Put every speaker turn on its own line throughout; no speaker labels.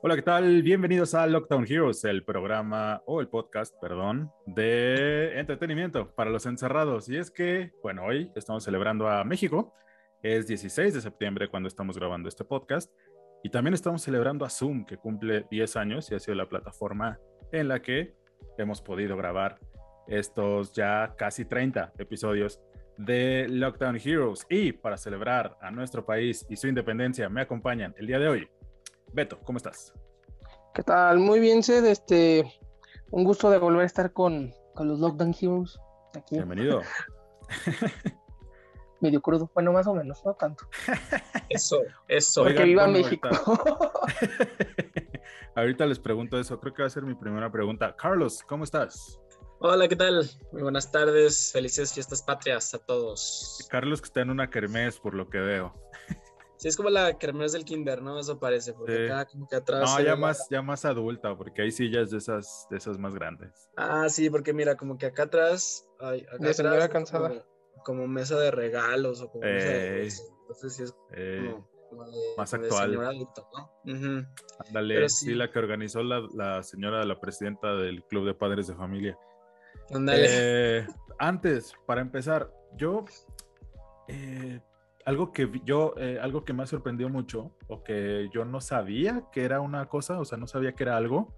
Hola, ¿qué tal? Bienvenidos a Lockdown Heroes, el programa o el podcast, perdón, de entretenimiento para los encerrados. Y es que, bueno, hoy estamos celebrando a México. Es 16 de septiembre cuando estamos grabando este podcast. Y también estamos celebrando a Zoom, que cumple 10 años y ha sido la plataforma en la que hemos podido grabar estos ya casi 30 episodios de Lockdown Heroes. Y para celebrar a nuestro país y su independencia, me acompañan el día de hoy. Beto, ¿cómo estás?
¿Qué tal? Muy bien, Sed. Este, un gusto de volver a estar con, con los Lockdown Heroes. Aquí.
Bienvenido.
Medio crudo, bueno, más o menos, no tanto.
Eso, eso.
Porque
Oigan,
viva
bueno,
México.
Ahorita les pregunto eso, creo que va a ser mi primera pregunta. Carlos, ¿cómo estás?
Hola, ¿qué tal? Muy buenas tardes, felices fiestas patrias a todos.
Carlos que está en una kermés, por lo que veo.
Sí, es como la kermés del kinder, ¿no? Eso parece, porque
Sí.
acá como que atrás...
No, ya
la-
más, ya más adulta, porque hay sillas de esas, de esas más grandes.
Ah, sí, porque mira, como que acá atrás... Ay, acá
De señora
atrás,
cansada.
Como, como mesa de regalos o como mesa de...
Ey.
eso. Entonces sí es
Eh,
como, como de,
más
como de
actual.
señor adulto, ¿no? Ujú.
ándale,
pero
sí.
sí.
la que organizó la, la señora, la presidenta del Club de Padres de Familia.
Ándale.
Eh, antes, para empezar, yo eh, algo que yo eh, algo que me ha sorprendido mucho o que yo no sabía que era una cosa, o sea, no sabía que era algo.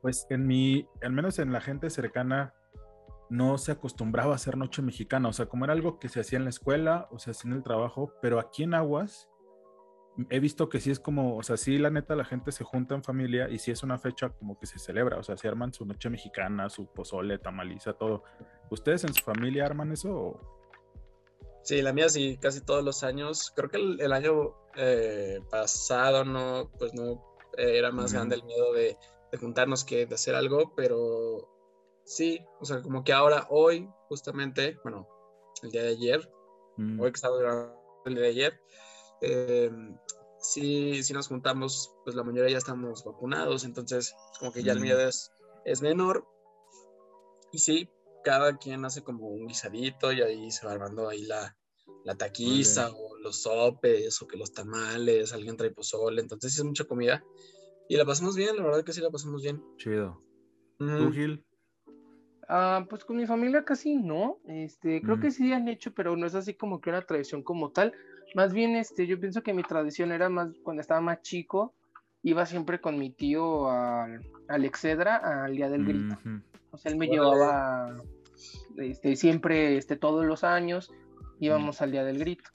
Pues en mi, al menos en la gente cercana, no se acostumbraba a hacer noche mexicana, o sea, como era algo que se hacía en la escuela o se hacía en el trabajo, pero aquí en Aguas he visto que sí es como, o sea, sí, la neta, la gente se junta en familia y sí es una fecha como que se celebra, o sea, se arman su noche mexicana, su pozole, tamaliza, todo. ¿Ustedes en su familia arman eso? o-
Sí, la mía sí, casi todos los años. Creo que el, el año eh, pasado no, pues no eh, era más grande el miedo de, de juntarnos que de hacer algo, pero sí, o sea, como que ahora, hoy, justamente, bueno, el día de ayer,
Mm,
hoy que estaba grabando el día de ayer, eh, sí, sí nos juntamos, pues la mayoría ya estamos vacunados, entonces como que ya el
Mm.
miedo es, es menor. Y sí, cada quien hace como un guisadito y ahí se va armando ahí la, la taquiza o los sopes o que los tamales, alguien trae pozole, entonces sí es mucha comida. Y la pasamos bien, la verdad que sí la pasamos bien.
chido.
Ujú.
¿Tú, Gil?
Ah, pues con mi familia casi no. Este, creo
Mm.
que sí han hecho, pero no es así como que una tradición como tal. Más bien, este, yo pienso que mi tradición era más cuando estaba más chico, iba siempre con mi tío al, al Excedra al día del grito. O sea, él me llevaba este, siempre, este, todos los años íbamos al día del grito.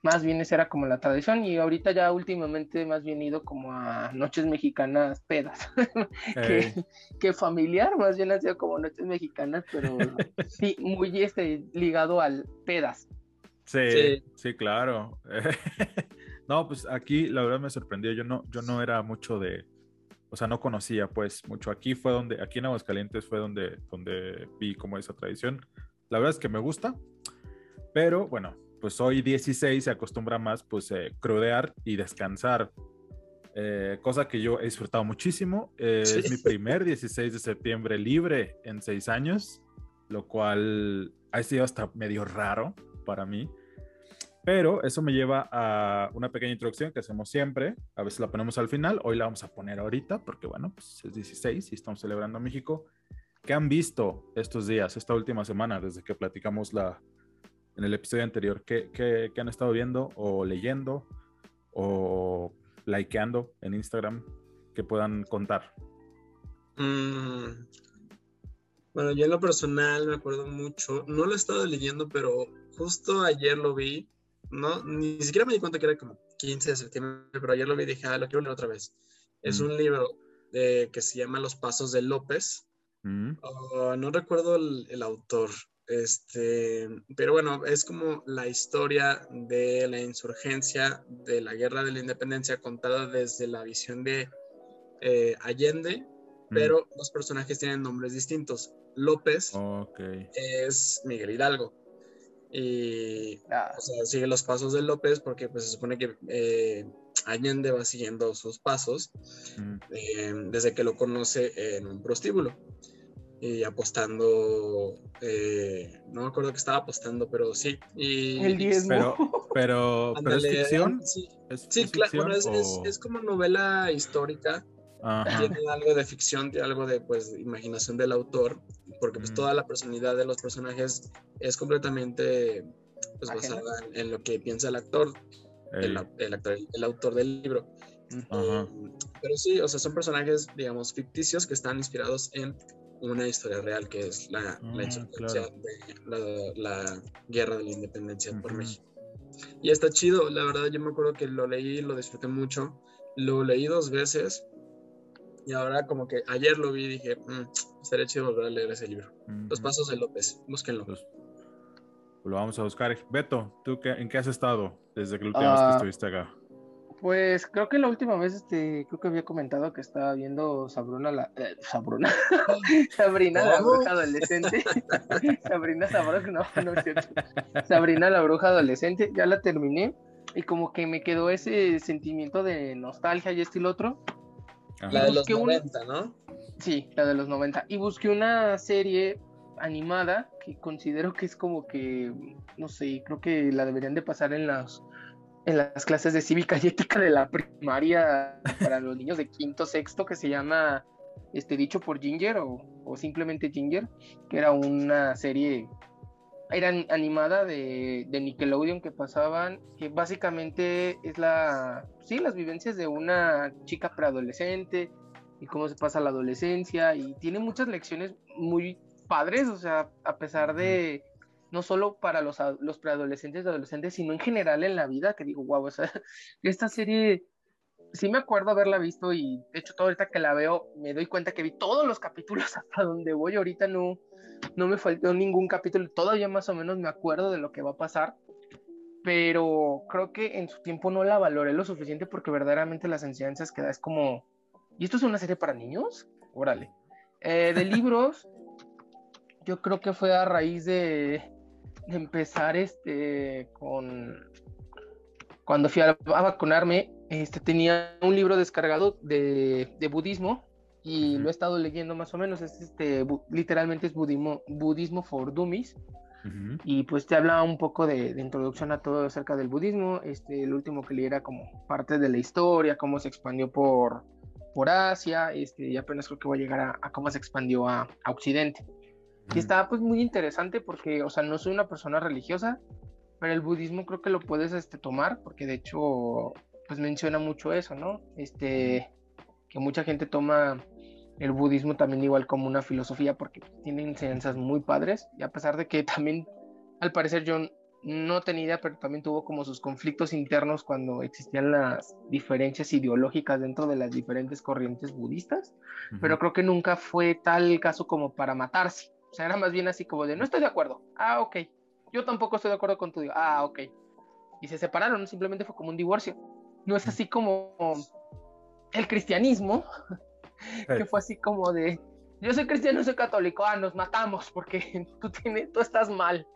Más bien esa era como la tradición y ahorita ya últimamente más bien ido como a noches mexicanas pedas, que, que familiar, más bien ha sido como noches mexicanas, pero sí, muy este, ligado al pedas.
sí, sí,
Sí.
claro. no, pues aquí la verdad me sorprendió. Yo no, yo no era mucho de, o sea, no conocía pues mucho. Aquí fue donde, aquí en Aguascalientes fue donde, donde vi como esa tradición. La verdad es que me gusta, pero bueno, pues hoy 16 se acostumbra más pues eh, crudear y descansar. Eh, cosa que yo he disfrutado muchísimo. Eh,
Sí.
Es mi primer 16 de septiembre libre en seis años, lo cual ha sido hasta medio raro para mí. Pero eso me lleva a una pequeña introducción que hacemos siempre. A veces la ponemos al final. Hoy la vamos a poner ahorita porque, bueno, pues es 16 y estamos celebrando a México. ¿Qué han visto estos días, esta última semana, desde que platicamos la, en el episodio anterior? ¿Qué, qué, qué han estado viendo o leyendo o likeando en Instagram que puedan contar?
Mm, Bueno, yo en lo personal me acuerdo mucho, no lo he estado leyendo, pero justo ayer lo vi, no, ni siquiera me di cuenta que era como 15 de septiembre, pero ayer lo vi y dije, ah, lo quiero leer otra vez. Es
Mm.
un libro eh, que se llama Los Pasos de López.
Mm,
Oh, no recuerdo el, el autor, este, pero bueno, es como la historia de la insurgencia, de la guerra de la independencia contada desde la visión de eh, Allende,
mm.
pero los personajes tienen nombres distintos. López es Miguel Hidalgo. Y
Ah,
o sea, sigue los pasos de López porque pues, se supone que eh, Allende va siguiendo sus pasos
Mm,
eh, desde que lo conoce en un prostíbulo y apostando, eh, no me acuerdo que estaba apostando, pero sí. Y,
el diezmo.
Pero, Pero, pero es ficción.
Sí,
¿Es-
sí
es
claro,
ficción
bueno, es,
o-
es como novela histórica.
Ajá.
Tiene algo de ficción, tiene algo de pues imaginación del autor, porque pues
Mm.
toda la personalidad de los personajes es completamente pues, basada en, en lo que piensa el actor, el, actor, el autor del libro.
Ajá.
Eh, pero sí, o sea, son personajes, digamos, ficticios que están inspirados en una historia real, que es la, la
Ah,
insurgencia
claro.
de la, la guerra de la independencia por. México. Y está chido, la verdad, yo me acuerdo que lo leí, lo disfruté mucho, lo leí dos veces, y ahora como que ayer lo vi y dije, "Mm, estaría chido volver a leer ese libro. Los. Pasos de López, búsquenlo.
Pues, lo vamos a buscar. Beto, ¿tú qué, en qué has estado desde que la última vez que
Ah,
estuviste acá?
Pues creo que la última vez, este, creo que había comentado que estaba viendo Sabrina la, eh, Sabrina, Sabrina la bruja adolescente, Sabrina no, no es cierto, Sabrina la bruja adolescente, ya la terminé y como que me quedó ese sentimiento de nostalgia y esto y lo otro,
Ajá.
La de los
busqué un-
90, ¿no?
sí, la de los 90, y busqué una serie animada que considero que es como que, no sé, creo que la deberían de pasar en las en las clases de cívica y ética de la primaria para los niños de quinto, sexto, que se llama este dicho por Ginger o, o simplemente Ginger, que era una serie, era an- animada de, de Nickelodeon que pasaban, que básicamente es la, sí, las vivencias de una chica preadolescente y cómo se pasa la adolescencia y tiene muchas lecciones muy padres, o sea, a pesar de no solo para los, preadolescentes y adolescentes, sino en general en la vida, que digo, wow, o sea, esta serie sí me acuerdo haberla visto y de hecho todo ahorita que la veo me doy cuenta que vi todos los capítulos hasta donde voy. Ahorita no no me faltó ningún capítulo. Todavía más o menos me acuerdo de lo que va a pasar pero creo que en su tiempo no la valoré lo suficiente porque verdaderamente las enseñanzas que da es como ¿y esto es una serie para niños? Órale. Eh, de libros yo creo que fue a raíz de empezar este con cuando fui a, a vacunarme, este, tenía un libro descargado de, de budismo y lo he estado leyendo más o menos. Es este, bu- literalmente es budismo, budismo for dummies
Ujú.
y pues te habla un poco de, de introducción a todo acerca del budismo. Este, el último que leí era como parte de la historia, cómo se expandió por, por Asia, este, y apenas creo que voy a llegar a, a cómo se expandió a, a Occidente. Y está pues muy interesante porque, o sea, no soy una persona religiosa, pero el budismo creo que lo puedes este, tomar porque de hecho pues menciona mucho eso, ¿no? Este, que mucha gente toma el budismo también igual como una filosofía porque tiene enseñanzas muy padres y a pesar de que también al parecer yo no tenía idea, pero también tuvo como sus conflictos internos cuando existían las diferencias ideológicas dentro de las diferentes corrientes budistas
Ujú.
pero creo que nunca fue tal caso como para matarse. O sea, era más bien así como de, no estoy de acuerdo. Ah, ok. Yo tampoco estoy de acuerdo con tu. Ah, ok. Y se separaron, simplemente fue como un divorcio. No es así como el cristianismo, que fue así como de, yo soy cristiano, soy católico, ah, nos matamos porque tú, tienes, tú estás mal.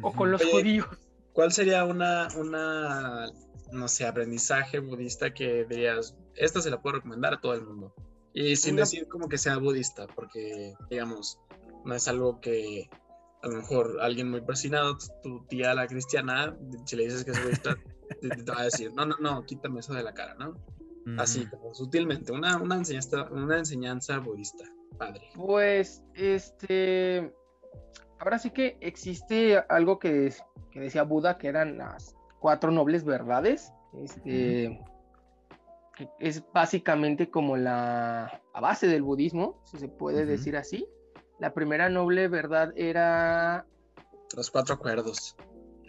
O con los
Oye,
judíos.
¿Cuál sería una, una, no sé, aprendizaje budista que dirías, esta se la puedo recomendar a todo el mundo? Y sin
Una-
decir como que sea budista, porque, digamos, no es algo que a lo mejor alguien muy persinado, tu tía la cristiana, si le dices que es budista, te, te va a decir, no, no, no, quítame eso de la cara, ¿no? Así, como sutilmente, una, una, enseñanza, una enseñanza budista, padre.
Pues, este, ahora sí que existe algo que, que decía Buda, que eran las cuatro nobles verdades, este, que es básicamente como la, la base del budismo, si se puede decir así. La primera noble verdad era
Los cuatro acuerdos.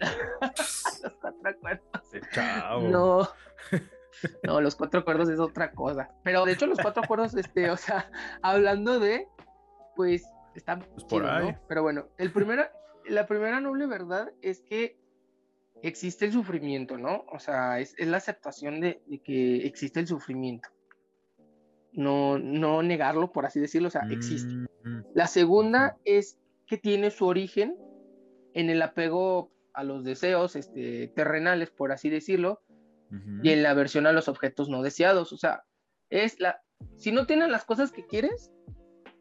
los cuatro acuerdos.
Chao.
No. No, los cuatro acuerdos es otra cosa. Pero de hecho, los cuatro acuerdos, este, o sea, hablando de, pues, están
Pues por ahí.
Pero bueno, el primera, la primera noble verdad es que existe el sufrimiento, ¿no? O sea, es, es la aceptación de, de que existe el sufrimiento. No, no negarlo, por así decirlo, o sea, existe.
Mm,
La segunda es que tiene su origen en el apego a los deseos este, terrenales, por así decirlo, y en la aversión a los objetos no deseados. O sea, es la. Si no tienes las cosas que quieres,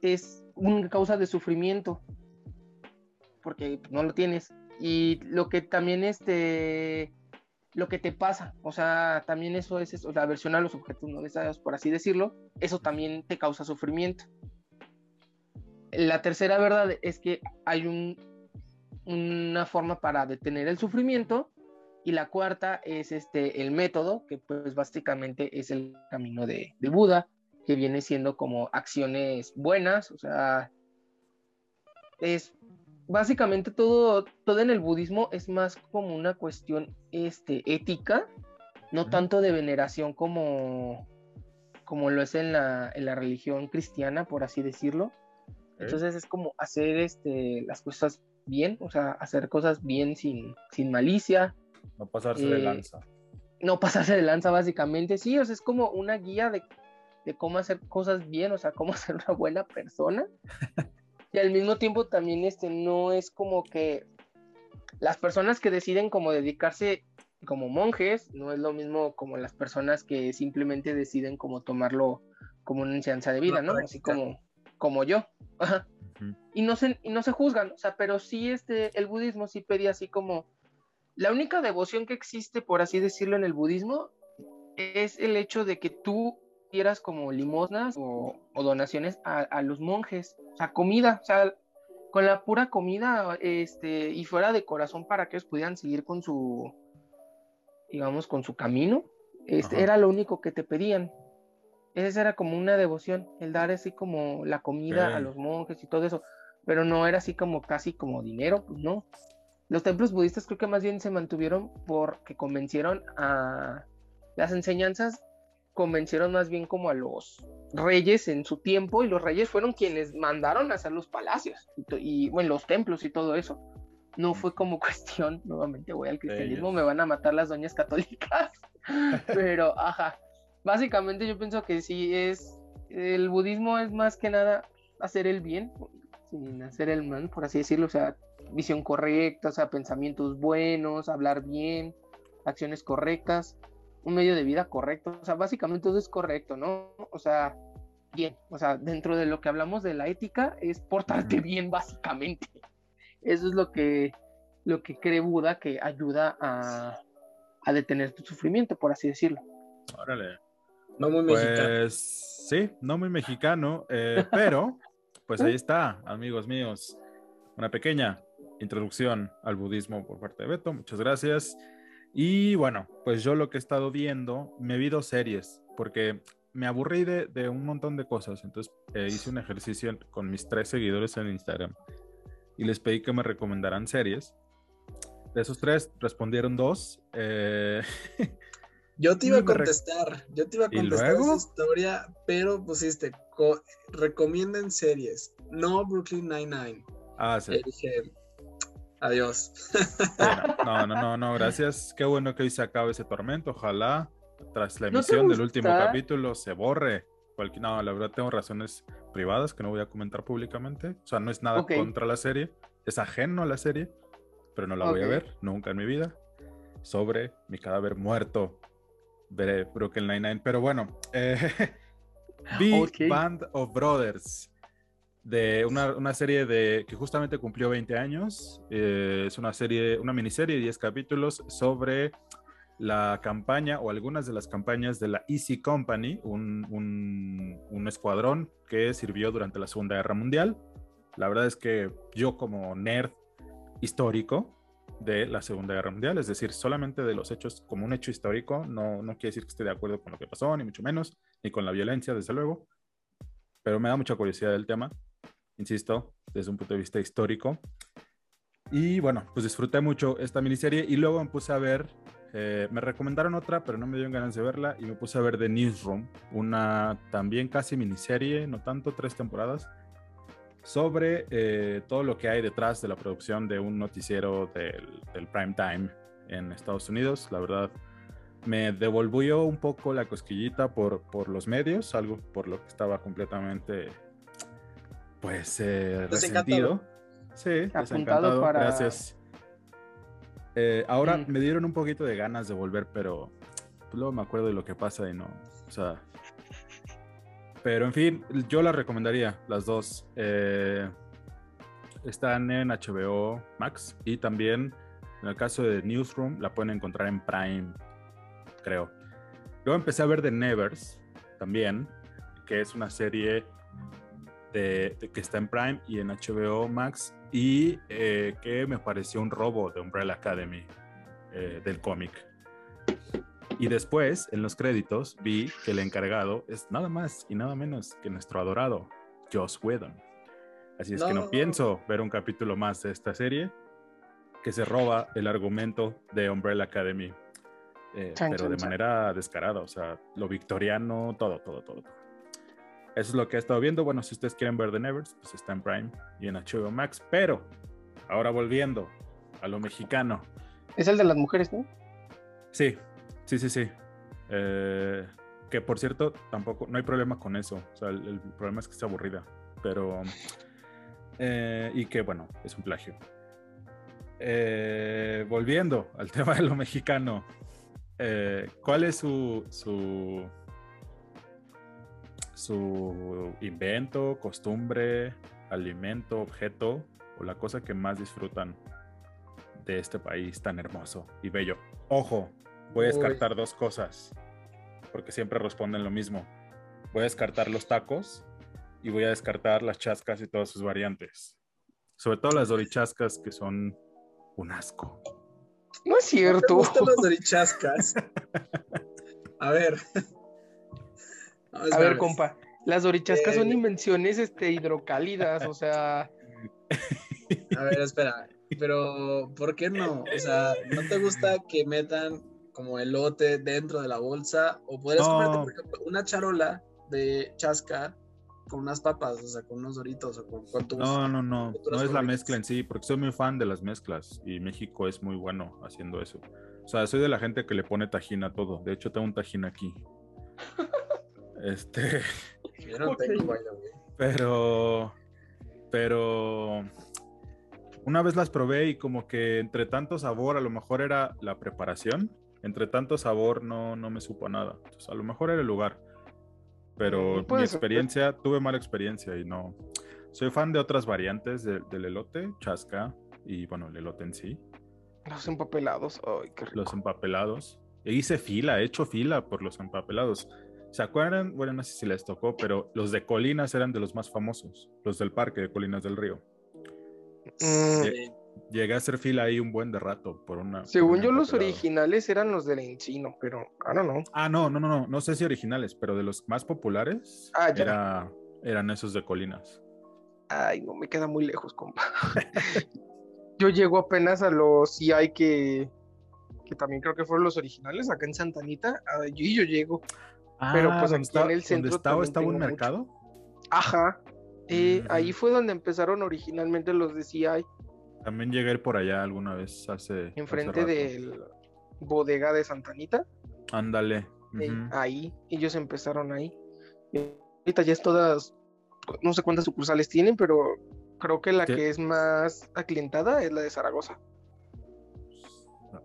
es una causa de sufrimiento. Porque no lo tienes. y lo que también este lo que te pasa, o sea, también eso es, eso, la aversión a los objetos no deseados, por así decirlo, eso también te causa sufrimiento. La tercera verdad es que hay un, una forma para detener el sufrimiento y la cuarta es este el método que pues básicamente es el camino de, de Buda que viene siendo como acciones buenas o sea es básicamente todo todo en el budismo es más como una cuestión este ética no tanto de veneración como como lo es en la, en la religión cristiana por así decirlo entonces es como hacer este las cosas bien, o sea, hacer cosas bien sin, sin malicia.
No pasarse de eh, lanza.
No pasarse de lanza, básicamente, sí, o sea, es como una guía de, de cómo hacer cosas bien, o sea, cómo ser una buena persona. Y al mismo tiempo también este no es como que las personas que deciden como dedicarse como monjes, no es lo mismo como las personas que simplemente deciden como tomarlo como una enseñanza de vida, ¿no? Así como, como yo. Ajá y, no se, y no se juzgan, o sea, pero sí este, el budismo sí pedía así como, la única devoción que existe, por así decirlo, en el budismo es el hecho de que tú dieras como limosnas o, donaciones a, los monjes, o sea, comida, o sea, con la pura comida, este, y fuera de corazón para que ellos pudieran seguir con su, digamos, con su camino, este, era lo único que te pedían. Esa era como una devoción, el dar así como la comida a los monjes y todo eso, pero no era así como casi como dinero, pues no. Los templos budistas creo que más bien se mantuvieron porque convencieron a las enseñanzas, convencieron más bien como a los reyes en su tiempo y los reyes fueron quienes mandaron a hacer los palacios y, bueno, los templos y todo eso. No fue como cuestión, nuevamente voy al cristianismo, me van a matar las doñas católicas, pero ajá, básicamente yo pienso que sí es, el budismo es más que nada hacer el bien, sin hacer el mal, por así decirlo, o sea, visión correcta, o sea, pensamientos buenos, hablar bien, acciones correctas, un medio de vida correcto, o sea, básicamente todo es correcto, ¿no? O sea, bien, o sea, dentro de lo que hablamos de la ética es portarte bien, básicamente. Eso es lo que, lo que cree Buda que ayuda a, a detener tu sufrimiento, por así decirlo.
Órale. No muy mexicano. Pues sí, no muy mexicano, eh, pero pues ahí está, amigos míos. Una pequeña introducción al budismo por parte de Beto. Muchas gracias. Y bueno, pues yo lo que he estado viendo, me vi dos series, porque me aburrí de, de un montón de cosas. Entonces eh, hice un ejercicio con mis tres seguidores en Instagram y les pedí que me recomendaran series. De esos tres respondieron dos. Eh,
Yo te iba a contestar, yo te iba a contestar esa historia, pero pusiste, recomienden series, no Brooklyn Nine-Nine.
Ah, sí.
Y adiós.
no, no, no, no, gracias. Qué bueno que hoy se acabe ese tormento. Ojalá tras la emisión del último capítulo se borre. No, la verdad tengo razones privadas que no voy a comentar públicamente. O sea, no es nada contra la serie, es ajeno a la serie, pero no la voy a ver nunca en mi vida. Sobre mi cadáver muerto veré Brooklyn Nine-Nine. Pero bueno, eh, Band of Brothers, de una, serie de, que justamente cumplió 20 años. Eh, es una serie, una miniserie de 10 capítulos sobre la campaña o algunas de las campañas de la Easy Company, un, un escuadrón que sirvió durante la Segunda Guerra Mundial. La verdad es que yo como nerd histórico, de la Segunda Guerra Mundial, es decir, solamente de los hechos como un hecho histórico, no, no quiere decir que esté de acuerdo con lo que pasó, ni mucho menos, ni con la violencia, desde luego, pero me da mucha curiosidad del tema, insisto, desde un punto de vista histórico. Y bueno, pues disfruté mucho esta miniserie y luego me puse a ver, eh, me recomendaron otra, pero no me dieron ganas de verla y me puse a ver The Newsroom, una también casi miniserie, no tanto, tres temporadas sobre eh, todo lo que hay detrás de la producción de un noticiero del, prime time en Estados Unidos. La verdad, me devolvió un poco la cosquillita por, por los medios, algo por lo que estaba completamente, pues, eh, resentido. Sí, desencantado. Gracias. Eh, ahora mm. me dieron un poquito de ganas de volver, pero pues, luego me acuerdo de lo que pasa y no, o sea, pero en fin, yo las recomendaría, las dos. Eh, Están en HBO Max y también en el caso de Newsroom la pueden encontrar en Prime, creo. Luego empecé a ver The Nevers también, que es una serie de, que está en Prime y en HBO Max y eh, que me pareció un robo de Umbrella Academy eh, del cómic. Y después, en los créditos, vi que el encargado es nada más y nada menos que nuestro adorado Joss Whedon. Así es que no pienso ver un capítulo más de esta serie que se roba el argumento de Umbrella Academy, eh, pero de manera descarada, o sea, lo victoriano, todo, todo, todo, todo. Eso es lo que he estado viendo. Bueno, si ustedes quieren ver The Nevers, pues está en Prime y en HBO Max. Pero, ahora volviendo a lo mexicano.
Es el de las mujeres, ¿no?
Sí, sí, sí, sí. Eh, que por cierto, tampoco, no hay problema con eso. O sea, el, problema es que está aburrida. Pero, eh, y que bueno, es un plagio. Eh, volviendo al tema de lo mexicano, ¿cuál es su, su su invento, costumbre, alimento, objeto o la cosa que más disfrutan de este país tan hermoso y bello. Ojo, voy a descartar dos cosas, porque siempre responden lo mismo. Voy a descartar los tacos y voy a descartar las chascas y todas sus variantes. Sobre todo las dorichascas que son un asco.
No es cierto.
¿No te las dorichascas? a ver,
a ver, compa, las dorichascas son eh. invenciones este, hidrocálidas, o sea.
A ver, espera, pero ¿por qué no? O sea, ¿no te gusta que metan como elote dentro de la bolsa? O podrías comprarte, por ejemplo, una charola de chasca con unas papas, o sea, con unos doritos o con,
No, no, no, no es la mezcla en sí, porque soy muy fan de las mezclas y México es muy bueno haciendo eso. O sea, soy de la gente que le pone tajín a todo. De hecho, tengo un tajín aquí. Este. Pero. Pero. Una vez las probé y como que entre tanto sabor, a lo mejor era la preparación. Entre tanto sabor no, no me supo nada. a lo mejor era el lugar. Pero mi experiencia, tuve mala experiencia y no. Soy fan de otras variantes del elote, chasca y bueno, el elote en sí.
Los empapelados, ay, qué
Los empapelados. E hice fila, he hecho fila por los empapelados. ¿Se acuerdan? Bueno, no sé si les tocó, pero los de Colinas eran de los más famosos, los del parque de Colinas del Río. Mm. Llegué a hacer fila ahí un buen de rato por una.
Según yo, los originales eran los del Encino, pero ahora no.
Ah, no, no, no, no, no sé si originales, pero de los más populares ah, eran esos de Colinas.
Ay, no me queda muy lejos, compa. yo llego apenas a los CI que, que también creo que fueron los originales acá en Santanita, y yo llego pero pues ah, aquí en el centro
estaba, estaba un mercado.
Ajá. Eh, ahí fue donde empezaron originalmente los de CI.
También llegué por allá alguna vez hace.
Enfrente del bodega de Santanita.
Ándale.
Ahí, ellos empezaron ahí. ahorita ya es todas, no sé cuántas sucursales tienen, pero creo que la que es más aclientada es la de Zaragoza.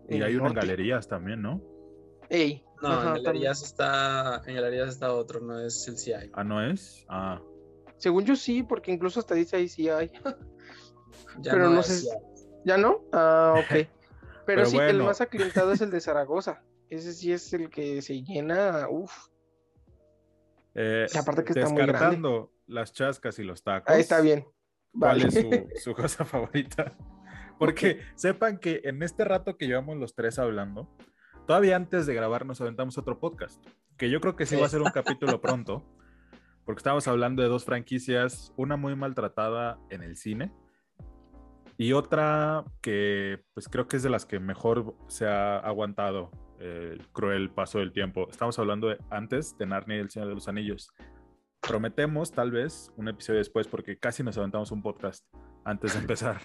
Y hay una en galerías también, ¿no?
Ey,
no, en galerías está, en galerías está otro, no es el CI.
Ah, ¿no es? Ah.
Según yo sí, porque incluso hasta dice ahí CI. ya Pero no, sé. ¿Ya no? Ah, ok. Pero, sí, el más aclientado es el de Zaragoza. Ese sí es el que se llena, uff.
Eh, aparte que está muy grande. las chascas y los tacos.
Ahí está bien.
¿Cuál es su, su cosa favorita? Porque sepan que en este rato que llevamos los tres hablando, todavía antes de grabar nos aventamos otro podcast, que yo creo que sí va a ser un capítulo pronto, porque estamos hablando de dos franquicias, una muy maltratada en el cine y otra que pues creo que es de las que mejor se ha aguantado el cruel paso del tiempo. Estamos hablando de, antes de Narnia y el Señor de los Anillos. Prometemos tal vez un episodio después porque casi nos aventamos un podcast antes de empezar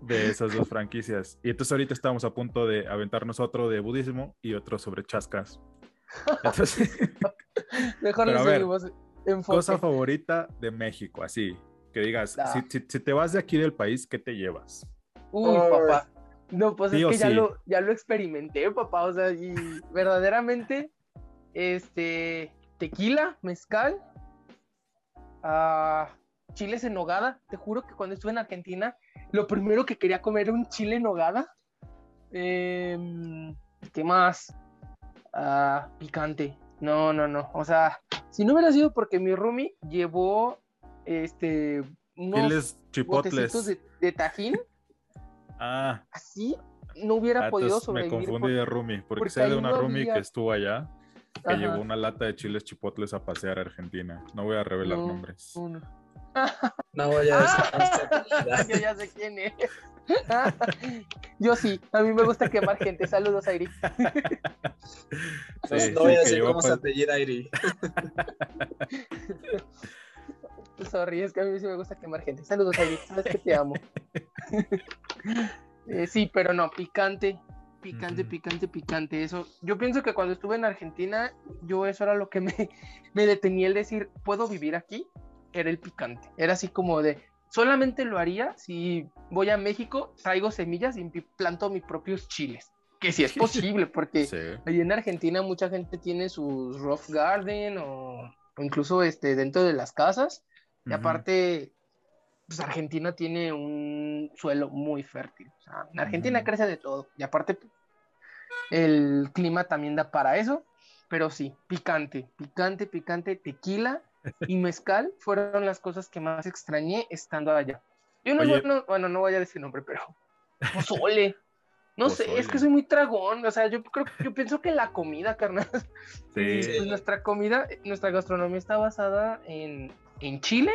de esas dos franquicias. Y entonces ahorita estamos a punto de aventarnos otro de budismo y otro sobre chascas.
Mejor nos seguimos
Cosa favorita de México, así. Que digas, si, te vas de aquí del país, ¿qué te llevas?
Uy, papá. No, pues es que ya, lo, ya lo experimenté, papá. O sea, y verdaderamente, este, tequila, mezcal, ah, chiles en nogada. Te juro que cuando estuve en Argentina, lo primero que quería comer era un chile en nogada. Em, ¿Qué más? Ah, picante. No, no, no. O sea, si no hubiera sido porque mi roomie llevó este unos
chipotles.
de, de tajín,
Ah,
así no hubiera
ah,
podido
entonces me
sobrevivir.
confundí
por-
de roomie, porque,
porque
sé de una
no
roomie
había-
que estuvo allá, que
Ajá.
llevó una lata de chiles chipotles a pasear a Argentina. No voy a revelar
No,
nombres.
No voy a comunidad.
Yo ya sé quién es. Yo sí, a mí me gusta quemar gente. Saludos, Airi.
No,
Sí,
no voy a
que
decir cómo se apellida Airi.
Sorry, es que a mí sí me gusta quemar gente. Saludos, Airi. Sabes que te amo. Eh, sí, pero no, picante. Picante, picante, picante. Eso. Yo pienso que cuando estuve en Argentina, yo eso era lo que me, me detenía el decir, ¿puedo vivir aquí? Era el picante. Era así como de, solamente lo haría si voy a México, traigo semillas y planto mis propios chiles. Que si es posible, porque
Sí.
ahí en Argentina mucha gente tiene sus rough garden o, o incluso este, dentro de las casas. Y
Ujú.
aparte, pues Argentina tiene un suelo muy fértil. O sea, en Argentina
Ujú.
crece de todo. Y aparte, el clima también da para eso. Pero sí, picante, picante, picante, tequila y mezcal fueron las cosas que más extrañé estando allá. Yo no,
Oye.
no- bueno, no voy a decir nombre, pero pozole. No sé, es
Pozole.
que soy muy tragón. O sea, yo creo, yo pienso que la comida, carnal.
Sí.
pues, nuestra comida, nuestra gastronomía está basada en, en Chile,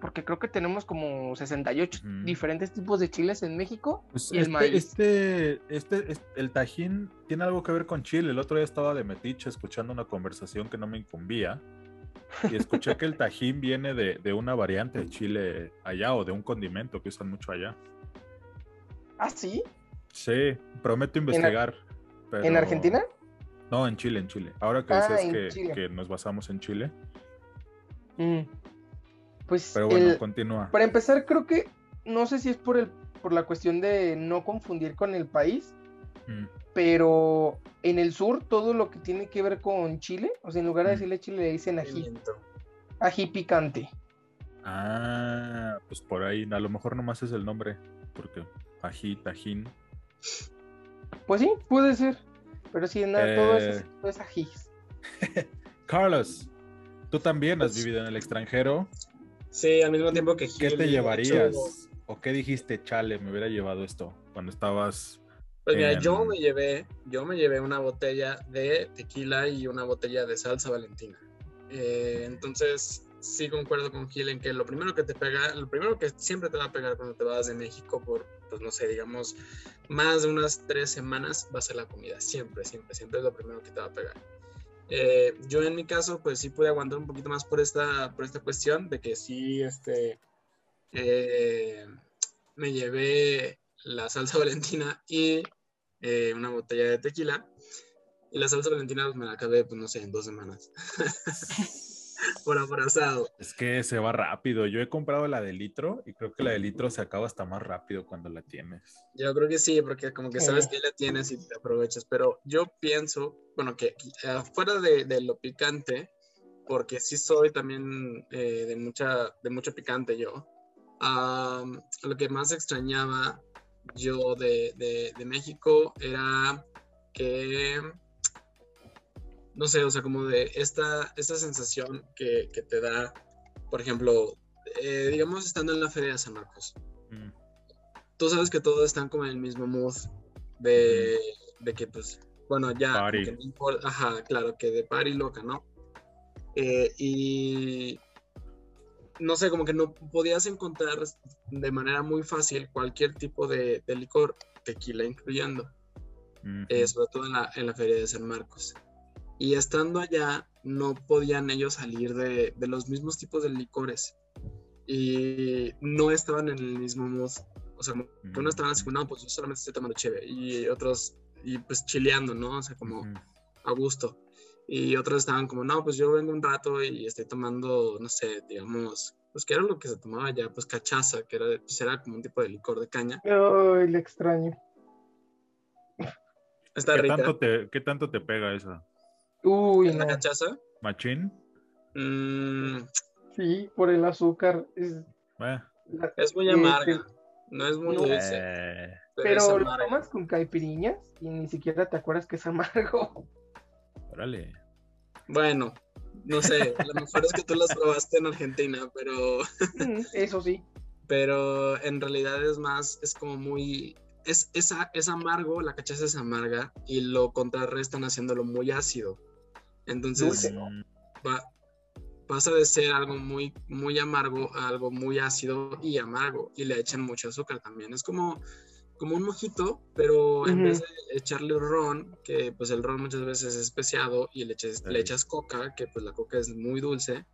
porque creo que tenemos como 68
Ujú.
diferentes tipos de chiles en México.
Pues
y el
este,
maíz.
este, este, este- el tajín tiene algo que ver con Chile. El otro día estaba de metiche escuchando una conversación que no me incumbía y escuché que el tajín viene de, de una variante de chile allá o de un condimento que usan mucho allá.
¿Ah, sí?
Sí, prometo investigar.
¿En
pero-
Argentina?
No, en Chile, en Chile. Ahora que
Ah,
dices que, que nos basamos en Chile.
Mm. Pues,
Pero bueno,
el-
continúa.
para empezar, creo que, no sé si es por, el, por la cuestión de no confundir con el país,
Mm,
pero en el sur todo lo que tiene que ver con Chile, o sea, en lugar de
Mm.
decirle Chile, le dicen ají, ají picante.
Ah, pues por ahí, a lo mejor nomás es el nombre, porque ají, tajín.
Pues sí, puede ser, pero sí, nada, todo
Eh,
es, todo es ají.
Carlos, tú también has
Pues-
vivido en el extranjero.
Sí, al mismo tiempo que
¿Qué
Gil,
te
de
llevarías?
hecho,
¿O qué dijiste, chale, me hubiera llevado esto cuando estabas...
Pues mira, yo
en-
me llevé, yo me llevé una botella de tequila y una botella de salsa valentina. Eh, entonces, sí concuerdo con Gil en que lo primero que te pega, lo primero que siempre te va a pegar cuando te vas de México por, pues no sé, digamos, más de unas tres semanas va a ser la comida. Siempre, siempre, siempre es lo primero que te va a pegar. Eh, yo en mi caso, pues sí pude aguantar un poquito más por esta, por esta cuestión de que sí, este, eh, me llevé la salsa valentina y eh, una botella de tequila. Y la salsa valentina pues, me la acabé, pues no sé, en dos semanas. por abrazado.
Es que se va rápido. Yo he comprado la de litro y creo que la de litro se acaba hasta más rápido cuando la tienes.
Yo creo que sí, porque como que sabes que la tienes y te aprovechas. Pero yo pienso, bueno, que eh, fuera de, de lo picante, porque sí soy también eh, de, mucha, de mucho picante yo, lo que más extrañaba yo de, de- de México era que, no sé, o sea, como de esta, esta sensación que, que te da, por ejemplo, eh, digamos estando en la Feria de San Marcos
Mm,
tú sabes que todos están como en el mismo mood de, de que pues, bueno, ya, como
Party.
que no importa- ajá, claro, que de party loca, ¿no? Eh, y no sé, como que no podías encontrar de manera muy fácil cualquier tipo de, de licor, tequila incluyendo, eh, sobre todo en la, en la feria de San Marcos. Y estando allá, no podían ellos salir de, de los mismos tipos de licores. Y no estaban en el mismo mood. O sea, como que unos estaban así, como, no, pues yo solamente estoy tomando cheve. Y otros, y pues chileando, ¿no? O sea, como
Ujú.
a gusto. Y otros estaban como, no, pues yo vengo un rato y estoy tomando, no sé, digamos, pues que era lo que se tomaba allá, pues cachaza, que era, pues era como un tipo de licor de caña.
Ay, le extraño.
Está
¿Qué
rica.
tanto, te, ¿Qué tanto te pega esa?
Uy,
¿Es la
no.
cachaza?
¿Machín?
Mm,
Sí, por el azúcar. Es,
Eh,
La-
Es muy
Este,
amarga. No es muy dulce.
eh,
pero
Pero lo tomas con caipiriñas y ni siquiera te acuerdas que es amargo.
Órale.
Bueno, no sé. A lo mejor es que tú las probaste en Argentina, pero,
Mm, Eso sí.
pero en realidad es más, es como muy. Es, es, es amargo, la cachaza es amarga y lo contrarrestan haciéndolo muy ácido. Entonces, va- pasa de ser algo muy, muy amargo a algo muy ácido y amargo. Y le echan mucho azúcar también. Es como, como un mojito, pero en vez de echarle ron, que pues el ron muchas veces es especiado, y le echas, le echas coca, que pues la coca es muy dulce.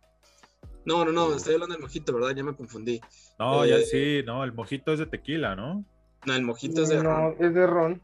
No, no, no,
Uh.
estoy hablando del mojito, ¿verdad? Ya me confundí.
No, ya
Eh,
sí, no, el mojito es de tequila, ¿no?
No, el mojito es de ron.
No, es de ron.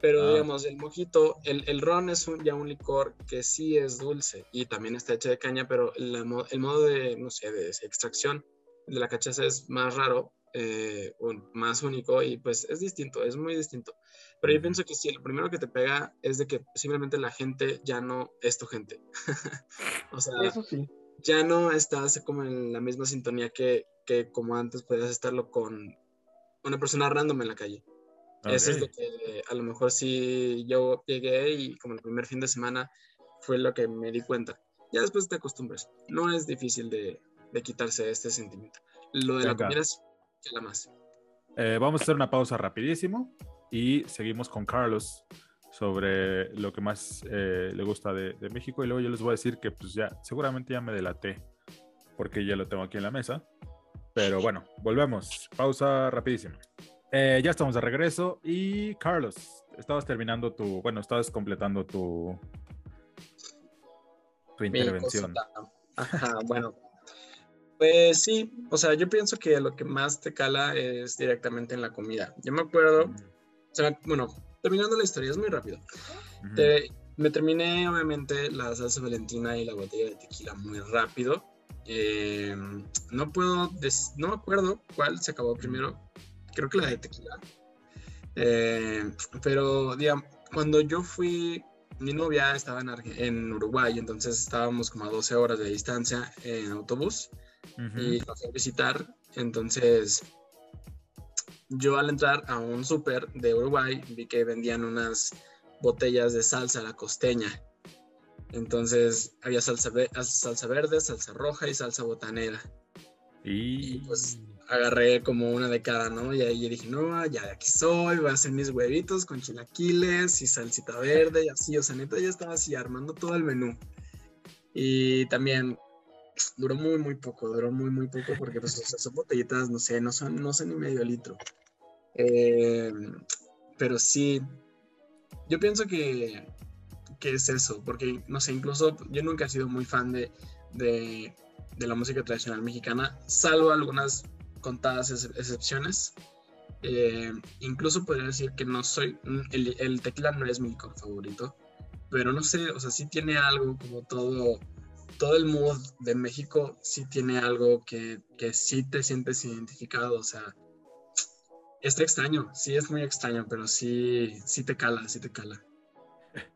Pero
Ah.
digamos, el mojito, el, el ron es un, ya un licor que sí es dulce y también está hecho de caña, pero la el modo de, no sé, de extracción de la cachaza es más raro, eh, un- más único y pues es distinto, es muy distinto. Pero yo pienso que sí, lo primero que te pega es de que simplemente la gente ya no es tu gente. o sea,
Eso sí.
ya no estás como en la misma sintonía que, que como antes podías estarlo con una persona random en la calle. Eso es lo que a lo mejor sí yo llegué y como el primer fin de semana fue lo que me di cuenta. Ya después te acostumbras. No es difícil de, de quitarse este sentimiento. Lo de la
Venga.
comida la más.
Eh, vamos a hacer una pausa rapidísimo y seguimos con Carlos sobre lo que más eh, le gusta de, de México y luego yo les voy a decir que pues ya seguramente ya me delaté porque ya lo tengo aquí en la mesa. Pero bueno, volvemos. Pausa rapidísima. Eh, ya estamos de regreso y Carlos, estabas terminando tu, bueno, estabas completando tu, tu intervención.
Ajá, bueno. Pues sí, o sea, yo pienso que lo que más te cala es directamente en la comida. Yo me acuerdo, o sea, bueno, terminando la historia, es muy rápido. Te- me terminé obviamente la salsa valentina y la botella de tequila muy rápido. Eh, no puedo, no me acuerdo cuál se acabó primero. Creo que la de tequila. Eh, pero, digamos, cuando yo fui, mi novia estaba en, en Uruguay, entonces estábamos como a 12 horas de distancia en autobús Y la fui a visitar. Entonces, yo al entrar a un súper de Uruguay vi que vendían unas botellas de salsa a la costeña. Entonces, había salsa, ve- salsa verde, salsa roja y salsa botanera.
Y
pues, Agarré como una de cada, ¿no? Y ahí dije, no, ya de aquí soy, voy a hacer mis huevitos con chilaquiles y salsita verde y así. O sea, neta, ya estaba así armando todo el menú. Y también duró muy, muy poco, duró muy, muy poco porque pues, o sea, son botellitas, no sé, no son, no son ni medio litro. Eh, pero sí, yo pienso que, que es eso, porque, no sé, incluso yo nunca he sido muy fan de, de, de la música tradicional mexicana, salvo algunas contadas ex- excepciones. Eh, incluso podría decir que no soy, el, el tequila no es mi licor favorito, pero no sé, o sea, sí tiene algo como todo, todo el mood de México, sí tiene algo que, que sí te sientes identificado, o sea, está extraño, sí es muy extraño, pero sí, sí te cala, sí te cala.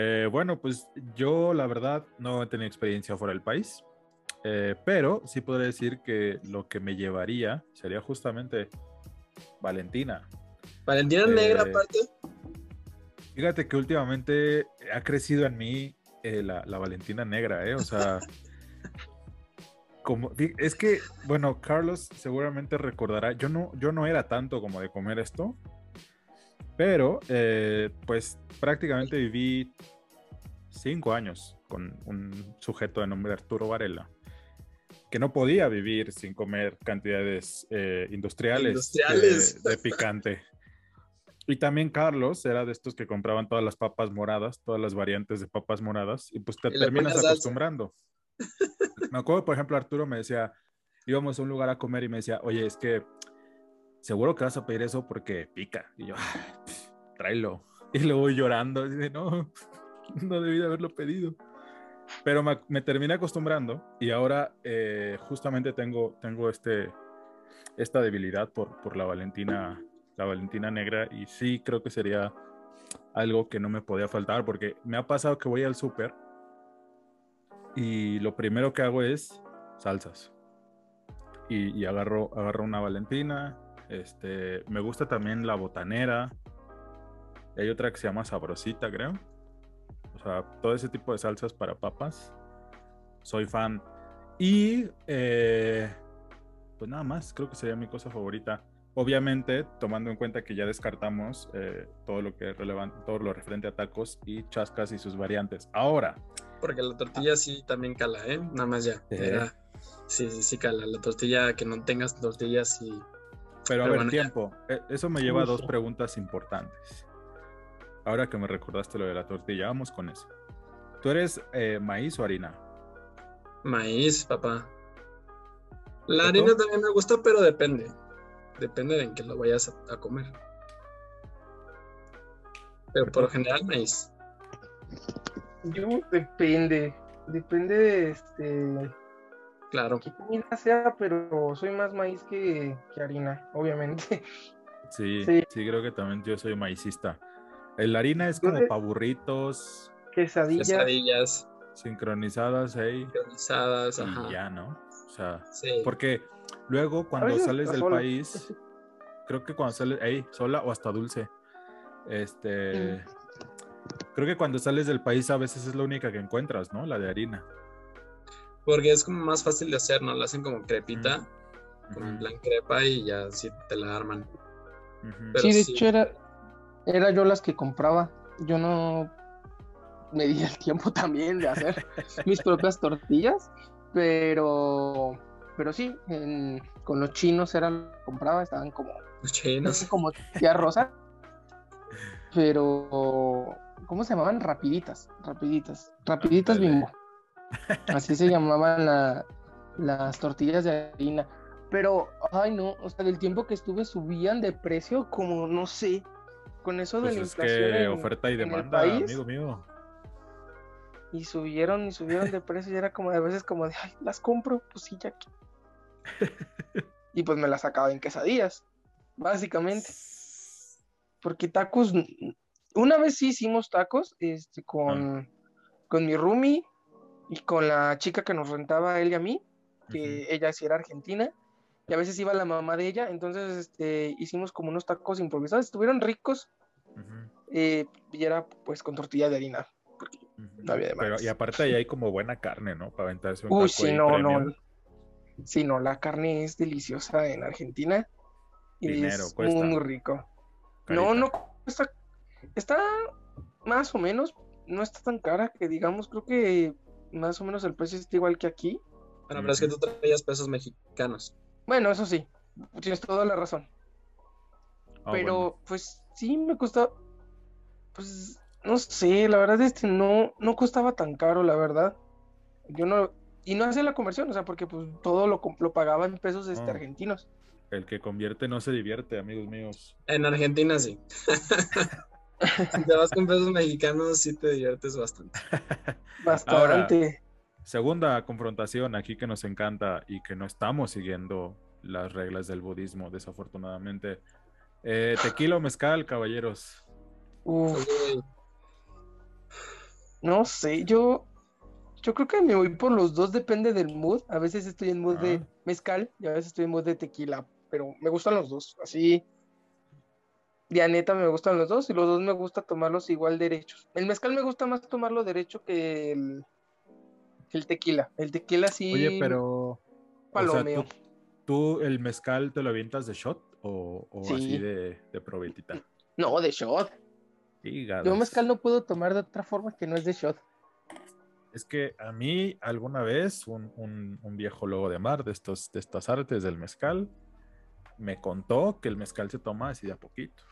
Eh, bueno, pues yo la verdad no he tenido experiencia fuera del país, eh, pero sí podría decir que lo que me llevaría sería justamente Valentina.
Valentina
Eh,
Negra aparte,
Fíjate que últimamente ha crecido en mí eh, la, la Valentina negra, ¿eh? O sea, como, es que, bueno, Carlos seguramente recordará, yo no, yo no era tanto como de comer esto, pero eh, pues prácticamente viví cinco años con un sujeto de nombre Arturo Varela, que no podía vivir sin comer cantidades eh, industriales,
Industriales.
De, de picante. Y también Carlos era de estos que compraban todas las papas moradas, todas las variantes de papas moradas, y pues te
Y
terminas acostumbrando. Me acuerdo, por ejemplo, Arturo me decía, íbamos a un lugar a comer y me decía, oye, es que seguro que vas a pedir eso porque pica. Y yo, "Ah, tráelo. Y luego voy llorando, y dice, no, no debí de haberlo pedido. Pero me, me terminé acostumbrando y ahora eh, justamente tengo, tengo este, esta debilidad por, por la Valentina, la Valentina negra y sí creo que sería algo que no me podía faltar porque me ha pasado que voy al súper y lo primero que hago es salsas. y, agarro, agarro una Valentina. Este, me gusta también la botanera. Hay otra que se llama Sabrosita, creo. O sea, todo ese tipo de salsas para papas. Soy fan. Y eh, pues nada más, creo que sería mi cosa favorita. Obviamente, tomando en cuenta que ya descartamos eh, todo lo que es relevante, todo lo referente a tacos y chascas y sus variantes. Ahora.
Porque la tortilla sí también cala, ¿eh? Nada más ya. Era- sí, sí, sí cala. La tortilla, que no tengas tortillas y
Pero a ver,
bueno,
tiempo. Eh, Eso me lleva a dos preguntas importantes. Ahora que me recordaste lo de la tortilla, vamos con eso. ¿Tú eres eh, maíz o harina?
maíz, papá. La harina también me gusta, pero depende. Depende de en qué lo vayas a, a comer. Pero por lo general maíz.
Yo depende, depende de este,
Claro.
qué comida sea, pero soy más maíz que, que harina, obviamente.
Sí, sí,
Sí.
creo que también yo soy maicista. El harina es como para burritos
Quesadillas,
Quesadillas,
sincronizadas ahí
sincronizadas,
y
ajá.
ya, ¿no? O sea,
Sí.
porque luego cuando
veces
sales del
sola.
país, creo que cuando sales, ahí, sola o hasta dulce. Este, creo que cuando sales del país a veces es la única que encuentras, ¿no? La de harina.
Porque es como más fácil de hacer, ¿no? La hacen como crepita, como en plan crepa y ya así te la arman.
sí, de
sí.
hecho era, era yo las que compraba. Yo no me di el tiempo también de hacer mis propias tortillas, pero, pero sí, en- con los chinos era lo que compraba, estaban como,
Los
no
chinos.
sé, como tía rosa, pero ¿cómo se llamaban? Rapiditas, rapiditas, rapiditas bimbo. Así se llamaban la- las tortillas de harina. Pero, ay no, o sea, del tiempo que estuve subían de precio como, no sé, con eso de
Pues
la
es
inflación
que
en-
oferta y demanda,
país,
amigo mío.
Y subieron y subieron de precio y era como a veces como de, ay, las compro, pues sí, ya que. y pues me las sacaba en quesadillas, básicamente. Porque tacos, una vez sí hicimos tacos, este, con, con mi roomie y con la chica que nos rentaba a él y a mí, que ella sí era argentina, y a veces iba la mamá de ella, entonces este, hicimos como unos tacos improvisados, estuvieron ricos, eh, y era pues con tortilla de harina.
ujú.
No había de
Pero,
más.
y aparte ahí hay como buena carne, ¿no? Para aventarse un
Uy,
taco
sí, no,
premium.
no. Sí, no, la carne es deliciosa en Argentina. Y
Dinero,
es
cuesta.
muy, rico.
Carita.
No, no cuesta. Está más o menos, no está tan cara que digamos, creo que más o menos el precio está igual que aquí.
Bueno, pero es que tú traías pesos mexicanos.
Bueno, eso sí, tienes toda la razón.
Ah,
pero
bueno.
pues sí me costó, pues no sé, la verdad este no, no costaba tan caro, la verdad. Yo no, y no hacía la conversión, o sea, porque pues todo lo, lo pagaba en pesos este,
Ah.
argentinos.
El que convierte no se divierte, amigos míos.
En Argentina sí. si te vas con pesos mexicanos, sí te diviertes bastante.
Bastante.
Segunda confrontación aquí que nos encanta y que no estamos siguiendo las reglas del budismo, desafortunadamente. Eh, tequila o mezcal, caballeros.
Uf, no sé, yo, yo creo que me voy por los dos, depende del mood. A veces estoy en mood de mezcal y a veces estoy en mood de tequila, pero me gustan los dos, así. De neta me gustan los dos y los dos me gusta tomarlos igual derechos. El mezcal me gusta más tomarlo derecho que el, tequila. El tequila sí
Oye, pero. O sea,
palomeo.
¿tú, tú el mezcal te lo avientas de shot o, o
Sí.
así de, de probetita?
No, de shot.
Hígados.
Yo mezcal no puedo tomar de otra forma que no es de shot.
Es que a mí alguna vez un, un- un viejo lobo de mar de, estos, de estas artes del mezcal me contó que el mezcal se toma así de a poquito.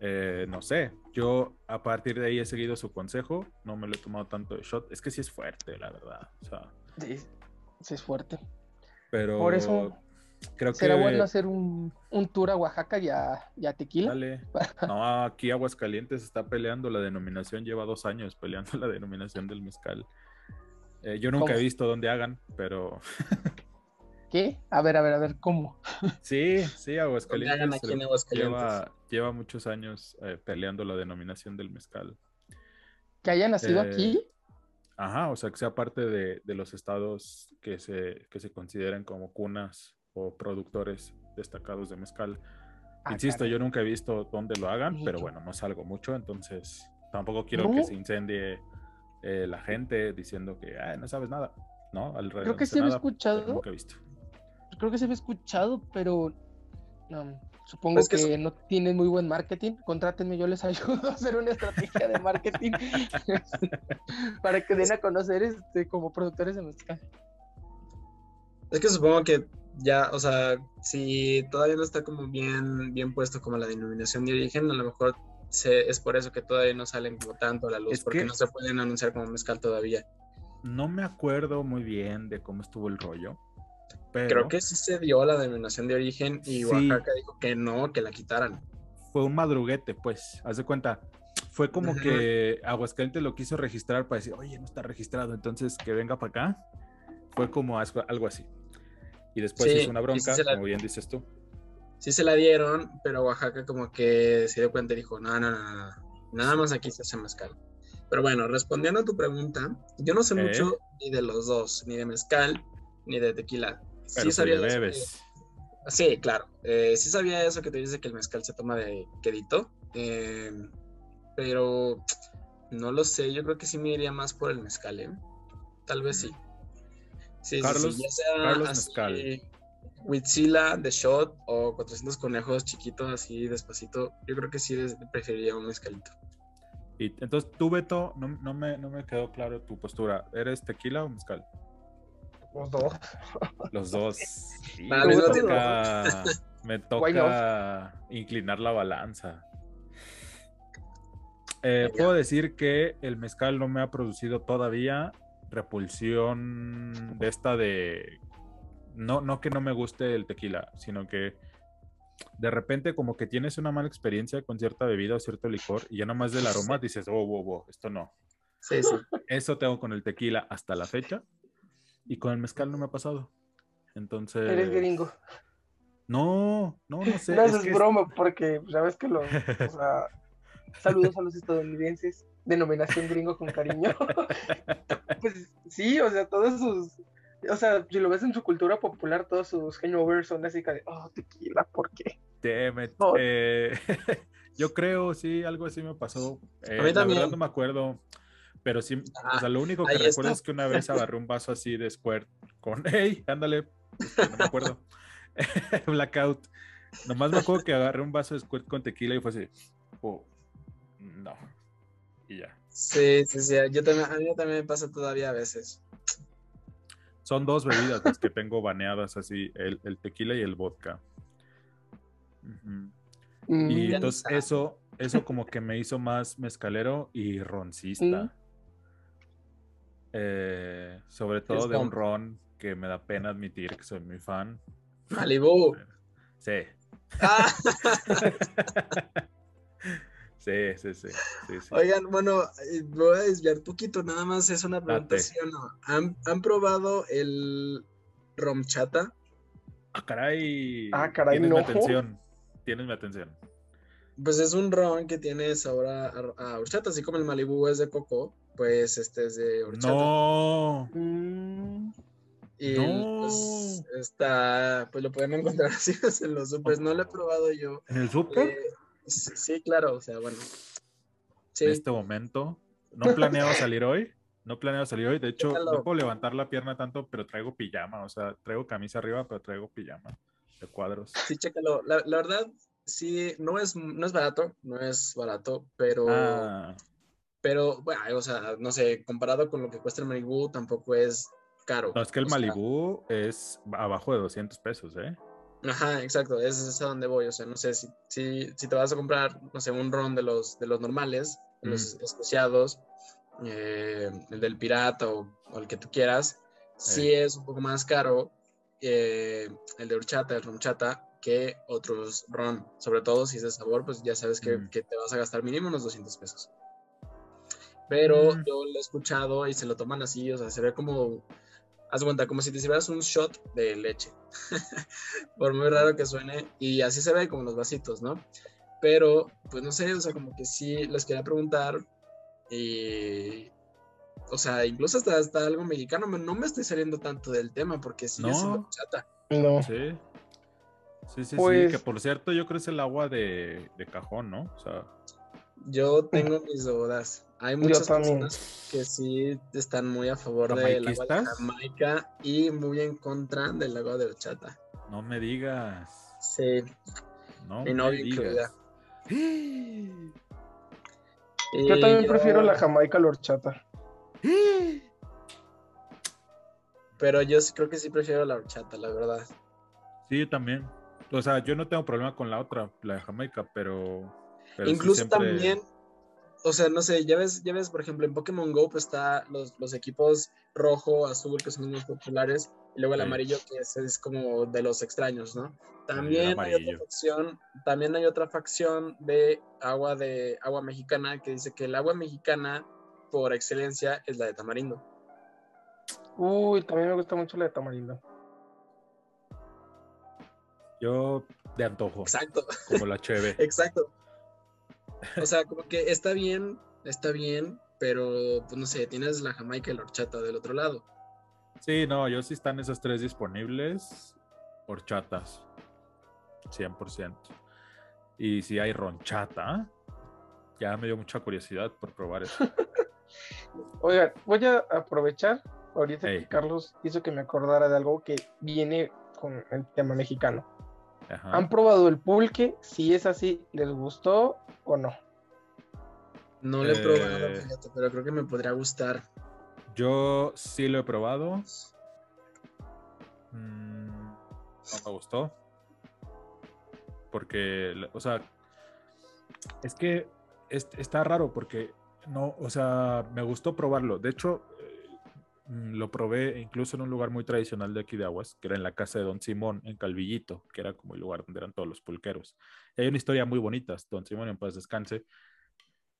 Eh, no sé, yo a partir de ahí he seguido su consejo, no me lo he tomado tanto de shot, es que sí es fuerte, la verdad, o sea,
Sí, sí es fuerte.
pero
Por eso
creo que
será bueno hacer un, un tour a Oaxaca y a, y a Tequila.
Dale. No, aquí Aguascalientes está peleando la denominación, lleva dos años peleando la denominación del mezcal. Eh, yo nunca
¿Cómo?
he visto dónde hagan, pero
¿Qué? A ver, a ver, a ver, ¿cómo?
sí, sí,
hagan
Aguascalientes
aquí en Aguascalientes.
lleva, lleva muchos años eh, peleando la denominación del mezcal.
¿Que haya nacido
Eh,
aquí?
Ajá, o sea, que sea parte de, de los estados que se, que se consideran como cunas o productores destacados de mezcal.
Ah,
Insisto,
caray.
yo nunca he visto dónde lo hagan, pero bueno, no salgo mucho, entonces tampoco quiero
No.
que se incendie eh, la gente diciendo que "Ay, no sabes nada, ¿no? Alrededor
Creo que
no sé
sí escuchado.
Nunca he visto.
Creo que se había escuchado, pero no, supongo
Pues que
que, no tienen muy buen marketing. Contrátenme, yo les ayudo a hacer una estrategia de marketing para que den a conocer este, como productores de mezcal.
Es que supongo que ya, o sea, si todavía no está como bien, bien puesto como la denominación de origen, a lo mejor se- es por eso que todavía no salen como tanto a la luz,
Es
porque
que-
no se pueden anunciar como mezcal todavía.
No me acuerdo muy bien de cómo estuvo el rollo, pero
Creo que sí se dio la denominación de origen y
Sí.
Oaxaca dijo que no, que la quitaran.
fue un madruguete, pues, haz de cuenta. Fue como que Aguascalientes lo quiso registrar para decir, oye, no está registrado, entonces que venga para acá. Fue como algo así. Y después
Sí,
hizo una
sí
bronca,
la-
como bien dices tú.
Sí se la dieron, pero Oaxaca como que se dio cuenta y dijo, no, no, no, no, nada más aquí se hace mezcal. Pero bueno, respondiendo a tu pregunta, yo no sé
¿Eh?
mucho ni de los dos, ni de mezcal, ni de tequila.
Pero
sí sabía que-. Sí, claro. Eh, sí sabía eso que te dice que el mezcal se toma de quedito. eh, pero no lo sé. Yo creo que sí me iría más por el mezcal, ¿eh? Tal vez sí. Sí,
Carlos-
sí, ya sea
Carlos
así,
Mezcal.
Huitzila de shot o 400 conejos chiquitos así despacito. Yo creo que sí preferiría un mezcalito.
Y entonces tú, Beto, no, no me, no me quedó claro tu postura. ¿Eres tequila o mezcal?
Los dos.
Los dos. Sí, me toca inclinar la balanza. Eh, puedo decir que el mezcal no me ha producido todavía repulsión de esta de... No, no que no me guste el tequila, sino que de repente como que tienes una mala experiencia con cierta bebida o cierto licor y ya nomás del aroma dices, oh, wow, wow, esto no.
Sí, sí.
Eso tengo con el tequila hasta la fecha y con el mezcal no me ha pasado. Entonces...
Eres gringo.
No, no, no sé.
no,
es
eso es
que es-
broma, porque ya ves que lo. O sea, saludos a los estadounidenses. Denominación gringo con cariño. pues sí, o sea, todos sus. O sea, si lo ves en su cultura popular, todos sus hangovers son así de, oh, tequila, ¿por qué? No.
Eh, yo creo, sí, algo así me pasó. Eh,
mí
la
también.
verdad no me acuerdo. Pero sí, o sea, lo único que recuerdo
está.
es que una vez agarré un vaso así de Squirt con, hey, ándale, este, no me acuerdo. Blackout. Nomás me acuerdo que agarré un vaso de Squirt con tequila y fue así, oh, no. Y ya.
Sí, sí, sí. Yo también, a mí también me pasa todavía a veces.
Son dos bebidas las que tengo baneadas así, el, el tequila y el vodka.
Mm,
Y entonces eso, eso como que me hizo más mezcalero y roncista.
Mm.
Eh, sobre todo de un ron que me da pena admitir que soy muy fan.
Malibu.
Sí.
Ah,
Sí, sí, sí. sí, sí.
Oigan, bueno, eh, voy a desviar poquito, nada más es una pregunta,
Date.
¿sí o no? ¿Han, han probado el romchata?
Ah, caray.
Ah, caray,
Tienes mi
no.
atención. Tienes mi atención.
Pues es un ron que tiene sabor a, a- horchata, así como el Malibu es de coco, pues este es de horchata.
No.
mm,
Y
No.
pues está, pues lo pueden encontrar así en los supers. No lo he probado yo.
¿En el súper?
Eh, sí, claro, o sea, bueno. Sí,
En este momento. No planeo salir hoy. No planeo salir hoy. De hecho, no puedo levantar la pierna tanto, pero traigo pijama. O sea, traigo camisa arriba, pero traigo pijama de cuadros.
sí, chécalo. La, la verdad, sí, no es, no es barato, no es barato, pero,
Ah,
pero, bueno, o sea, no sé, comparado con lo que cuesta el Malibu, tampoco es caro.
no, es que el
sea,
Malibu es abajo de 200 pesos, ¿eh?
Ajá, exacto, ese es a donde voy, o sea, no sé, si, si, si te vas a comprar, no sé, un ron de los, de los normales, los especiados, eh, el del pirata o, o el que tú quieras, sí es un poco más caro eh, el de horchata, el romchata, que otros ron, sobre todo si es de sabor, pues ya sabes que,
Mm.
que te vas a gastar mínimo unos 200 pesos. Pero
Mm.
yo lo he escuchado y se lo toman así, o sea, se ve como, haz de cuenta, como si te sirvieras un shot de leche. Por muy raro que suene, y así se ve como los vasitos, ¿no? Pero, pues no sé, o sea, como que sí les quería preguntar y, o sea, incluso hasta, hasta algo mexicano, me- no me estoy saliendo tanto del tema porque sigue
No.
siendo horchata.
No.
Sí. Sí, sí,
Pues-
sí. Que por cierto, yo creo que es el agua de, de cajón, ¿no? O sea,
Yo tengo mis dudas. Hay muchas personas que sí están muy a favor del agua de. Jamaica y muy en contra del agua de horchata.
no me digas.
Sí,
No
mi
me
novia
digas.
incluida.
Yo también prefiero la jamaica a la horchata.
Pero yo creo que sí prefiero la horchata, la verdad.
Sí, yo también. O sea, yo no tengo problema con la otra, la de Jamaica, pero. Pero sí
Incluso
siempre-
también, o sea, no sé, ya ves, ya ves, por ejemplo, en Pokémon Go pues está los, los equipos rojo, azul, que son los más populares, y luego el
Sí.
amarillo, que es, es como de los extraños, ¿no? También hay otra facción, también hay otra facción de agua de agua mexicana que dice que el agua mexicana por excelencia es la de tamarindo.
Uy, también me gusta mucho la de tamarindo.
Yo de antojo,
Exacto.
como la cheve.
Exacto. O sea, como que está bien, está bien, pero pues no sé, tienes la jamaica y la horchata del otro lado.
Sí, no, yo sí están esas tres disponibles, horchatas, 100%. Y si hay ronchata, ya me dio mucha curiosidad por probar eso.
Oigan, voy a aprovechar ahorita que Carlos hizo que me acordara de algo que viene con el tema mexicano.
Ajá.
¿Han probado el pulque? Si es así, ¿les gustó o no?
No lo he probado,
Eh.
fíjate, pero creo que me podría gustar.
Yo sí lo he probado. Mm, no me gustó. Porque, o sea, es que es- está raro porque no, o sea, me gustó probarlo. De hecho, lo probé incluso en un lugar muy tradicional de aquí de Aguas, que era en la casa de Don Simón, en Calvillito, que era como el lugar donde eran todos los pulqueros. Hay una historia muy bonita, Don Simón en paz descanse.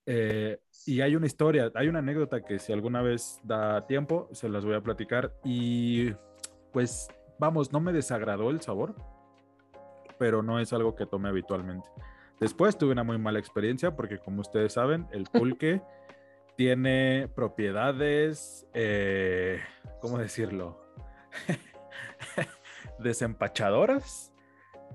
Eh, y hay una historia, hay una anécdota que si alguna vez da tiempo, se las voy a platicar. Y pues, vamos, no me desagradó el sabor, pero no es algo que tome habitualmente. Después tuve una muy mala experiencia porque, como ustedes saben, el pulque tiene propiedades, eh, ¿cómo decirlo? Desempachadoras.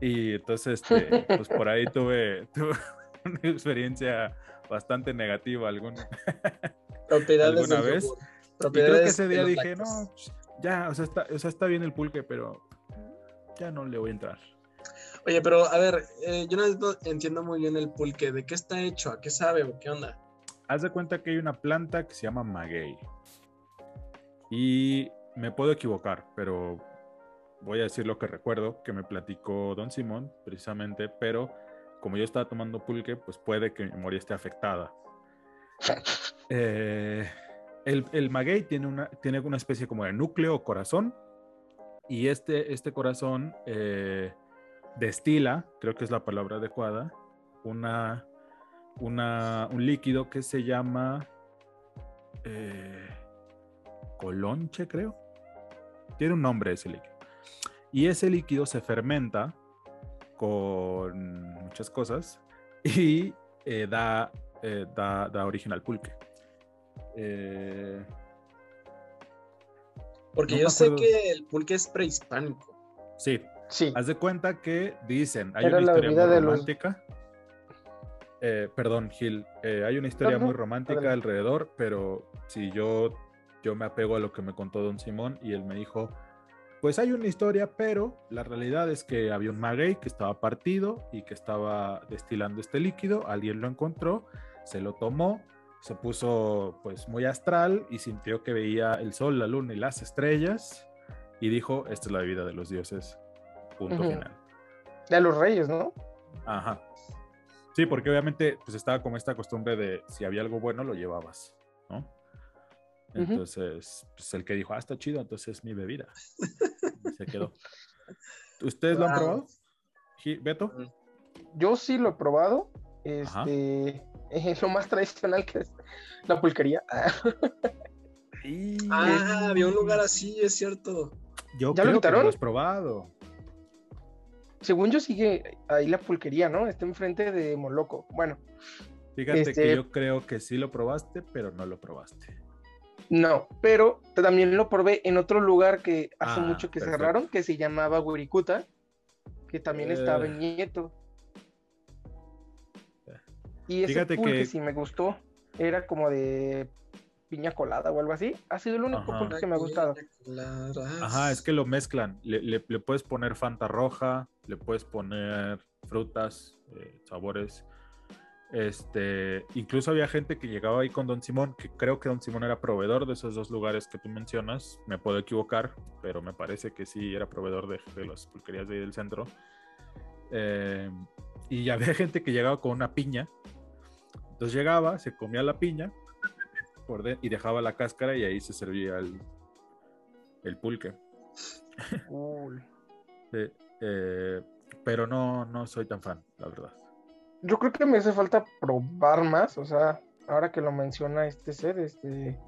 Y entonces, este, pues por ahí tuve, tuve una experiencia bastante negativa alguna.
Propiedades
¿Alguna vez?
yogur,
Y creo que
propiedades
ese día dije, no, pues, ya, o sea, está, o sea, está bien el pulque, pero ya no le voy a entrar.
Oye, pero a ver, eh, yo no entiendo muy bien el pulque. ¿De qué está hecho? ¿A qué sabe o qué onda?
Haz de cuenta que hay una planta que se llama maguey. Y me puedo equivocar, pero voy a decir lo que recuerdo que me platicó Don Simón, precisamente, pero como yo estaba tomando pulque, pues puede que mi memoria esté afectada. Eh, el, el maguey tiene una, tiene una especie como de núcleo o corazón, y este, este corazón eh, destila, creo que es la palabra adecuada, una, una, un líquido que se llama eh, colonche, creo. Tiene un nombre ese líquido. Y ese líquido se fermenta con muchas cosas y eh, da, eh, da, da origen al pulque. Eh,
Porque
No
yo sé que el pulque es prehispánico.
sí,
Sí.
haz de cuenta que dicen, hay
Era
una
la
historia
bebida
muy
de los-
romántica. Eh, perdón, Gil, eh, hay una historia
No, no,
muy romántica
adelante.
alrededor, pero si yo, yo me apego a lo que me contó Don Simón y él me dijo, pues hay una historia, pero la realidad es que había un maguey que estaba partido y que estaba destilando este líquido, alguien lo encontró, se lo tomó, se puso pues muy astral y sintió que veía el sol, la luna y las estrellas y dijo, esta es la bebida de los dioses, punto final.
De los reyes, ¿no?
Ajá. Sí, porque obviamente pues estaba como esta costumbre de si había algo bueno lo llevabas, ¿no? Entonces, pues el que dijo, ah, está chido, entonces es mi bebida. Y se quedó. ¿Ustedes lo han probado? ¿Beto?
Yo sí lo he probado. Este, es lo más tradicional que es la pulquería.
Ah, había un lugar así, es cierto.
Yo
¿Ya lo
creo que
quitaron?
lo has probado.
Según yo sigue ahí la pulquería, ¿no? Está enfrente de Moloco. Bueno,
Fíjate
Este-
que yo creo que sí lo probaste, pero no lo probaste.
No, pero también lo probé en otro lugar que hace
Ah,
mucho que
perfecto.
cerraron, que se llamaba Wirikuta, que también estaba en
Eh.
Nieto. Y ese
Fíjate
pulque
que-
sí me gustó. Era como de piña colada o algo así. Ha sido el único
Ajá.
pulque que me ha gustado.
Ajá, es que lo mezclan. Le, le- le puedes poner Fanta roja, le puedes poner frutas, eh, sabores. Este, incluso había gente que llegaba ahí con Don Simón, que creo que Don Simón era proveedor de esos dos lugares que tú mencionas. Me puedo equivocar, pero me parece que sí era proveedor de, de las pulquerías de ahí del centro. Eh, y había gente que llegaba con una piña. Entonces llegaba, se comía la piña por de- y dejaba la cáscara y ahí se servía el, el pulque. Sí, eh, pero no, no soy tan fan, la verdad.
Yo creo que me hace falta probar más. O sea, ahora que lo menciona este ser, este.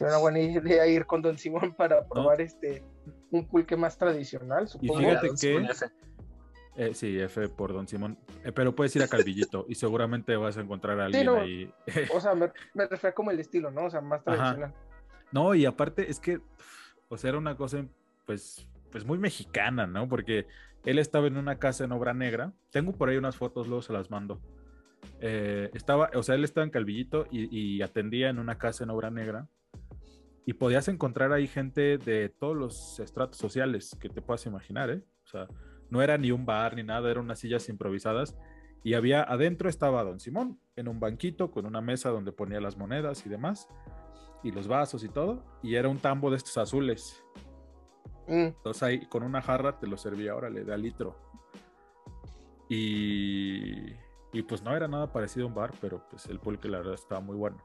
Una buena idea ir con Don Simón para probar este un pulque más tradicional, supongo.
fíjate
Don
que-. Eh, sí, F por Don Simón. Eh, pero puedes ir a Calvillito y seguramente vas a encontrar a alguien
no.
ahí.
O sea, me, me refiero como el estilo, ¿no? O sea, más
Ajá.
tradicional.
No, y aparte es que, o sea, era una cosa, pues, pues muy mexicana, ¿no? Porque él estaba en una casa en obra negra. Tengo por ahí unas fotos, luego se las mando. Eh, estaba, o sea, él estaba en Calvillito y, y atendía en una casa en obra negra. Y podías encontrar ahí gente de todos los estratos sociales que te puedas imaginar, ¿eh? O sea, no era ni un bar ni nada, eran unas sillas improvisadas. Y había, adentro estaba Don Simón, en un banquito con una mesa donde ponía las monedas y demás y los vasos y todo, y era un tambo de estos azules.
Mm,
Entonces ahí con una jarra te lo servía, órale, de a litro. Y, y pues no era nada parecido a un bar, pero pues el pulque la verdad estaba muy bueno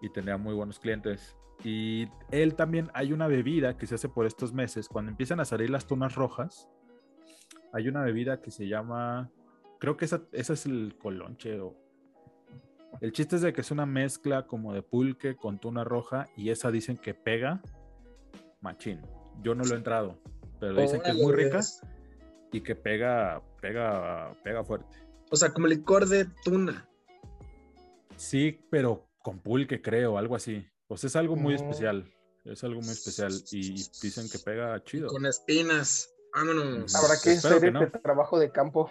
y tenía muy buenos clientes. Y él también, hay una bebida que se hace por estos meses, cuando empiezan a salir las tunas rojas, hay una bebida que se llama, creo que esa, esa es el colonche o... El chiste es de que es una mezcla como de pulque con tuna roja y esa dicen que pega machín. Yo no lo he entrado, pero dicen que es muy rica
ves.
y que pega, pega, pega fuerte.
O sea, como licor de tuna.
Sí, pero con pulque creo, algo así. Pues es algo muy
Mm.
especial. Es algo muy especial y dicen que pega chido.
Con espinas. Vámonos.
Habrá que
Espero
hacer
que no.
este trabajo de campo.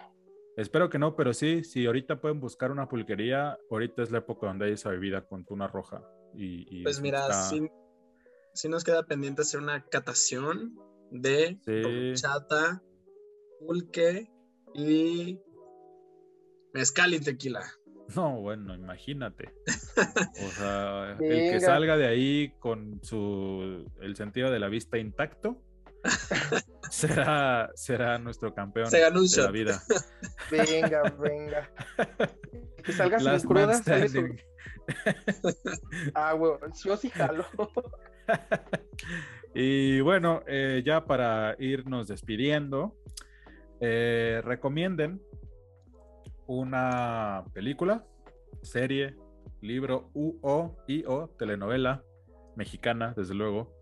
Espero que no, pero sí, si ahorita pueden buscar una pulquería, ahorita es la época donde hay esa bebida con tuna roja. Y, y
Pues mira,
está-
sí, sí nos queda pendiente hacer una catación de
Sí.
chata, pulque y mezcal y tequila.
No, bueno, imagínate. O sea, el que salga de ahí con su el sentido de la vista intacto será, será nuestro campeón
Se ganó un
de la vida.
Venga, venga. Que salga sin
Last man
cruda, sale su-
standing.
Ah, güey, yo sí jalo.
Y bueno, eh, ya para irnos despidiendo, eh, recomienden una película, serie, libro u o y o telenovela mexicana, desde luego,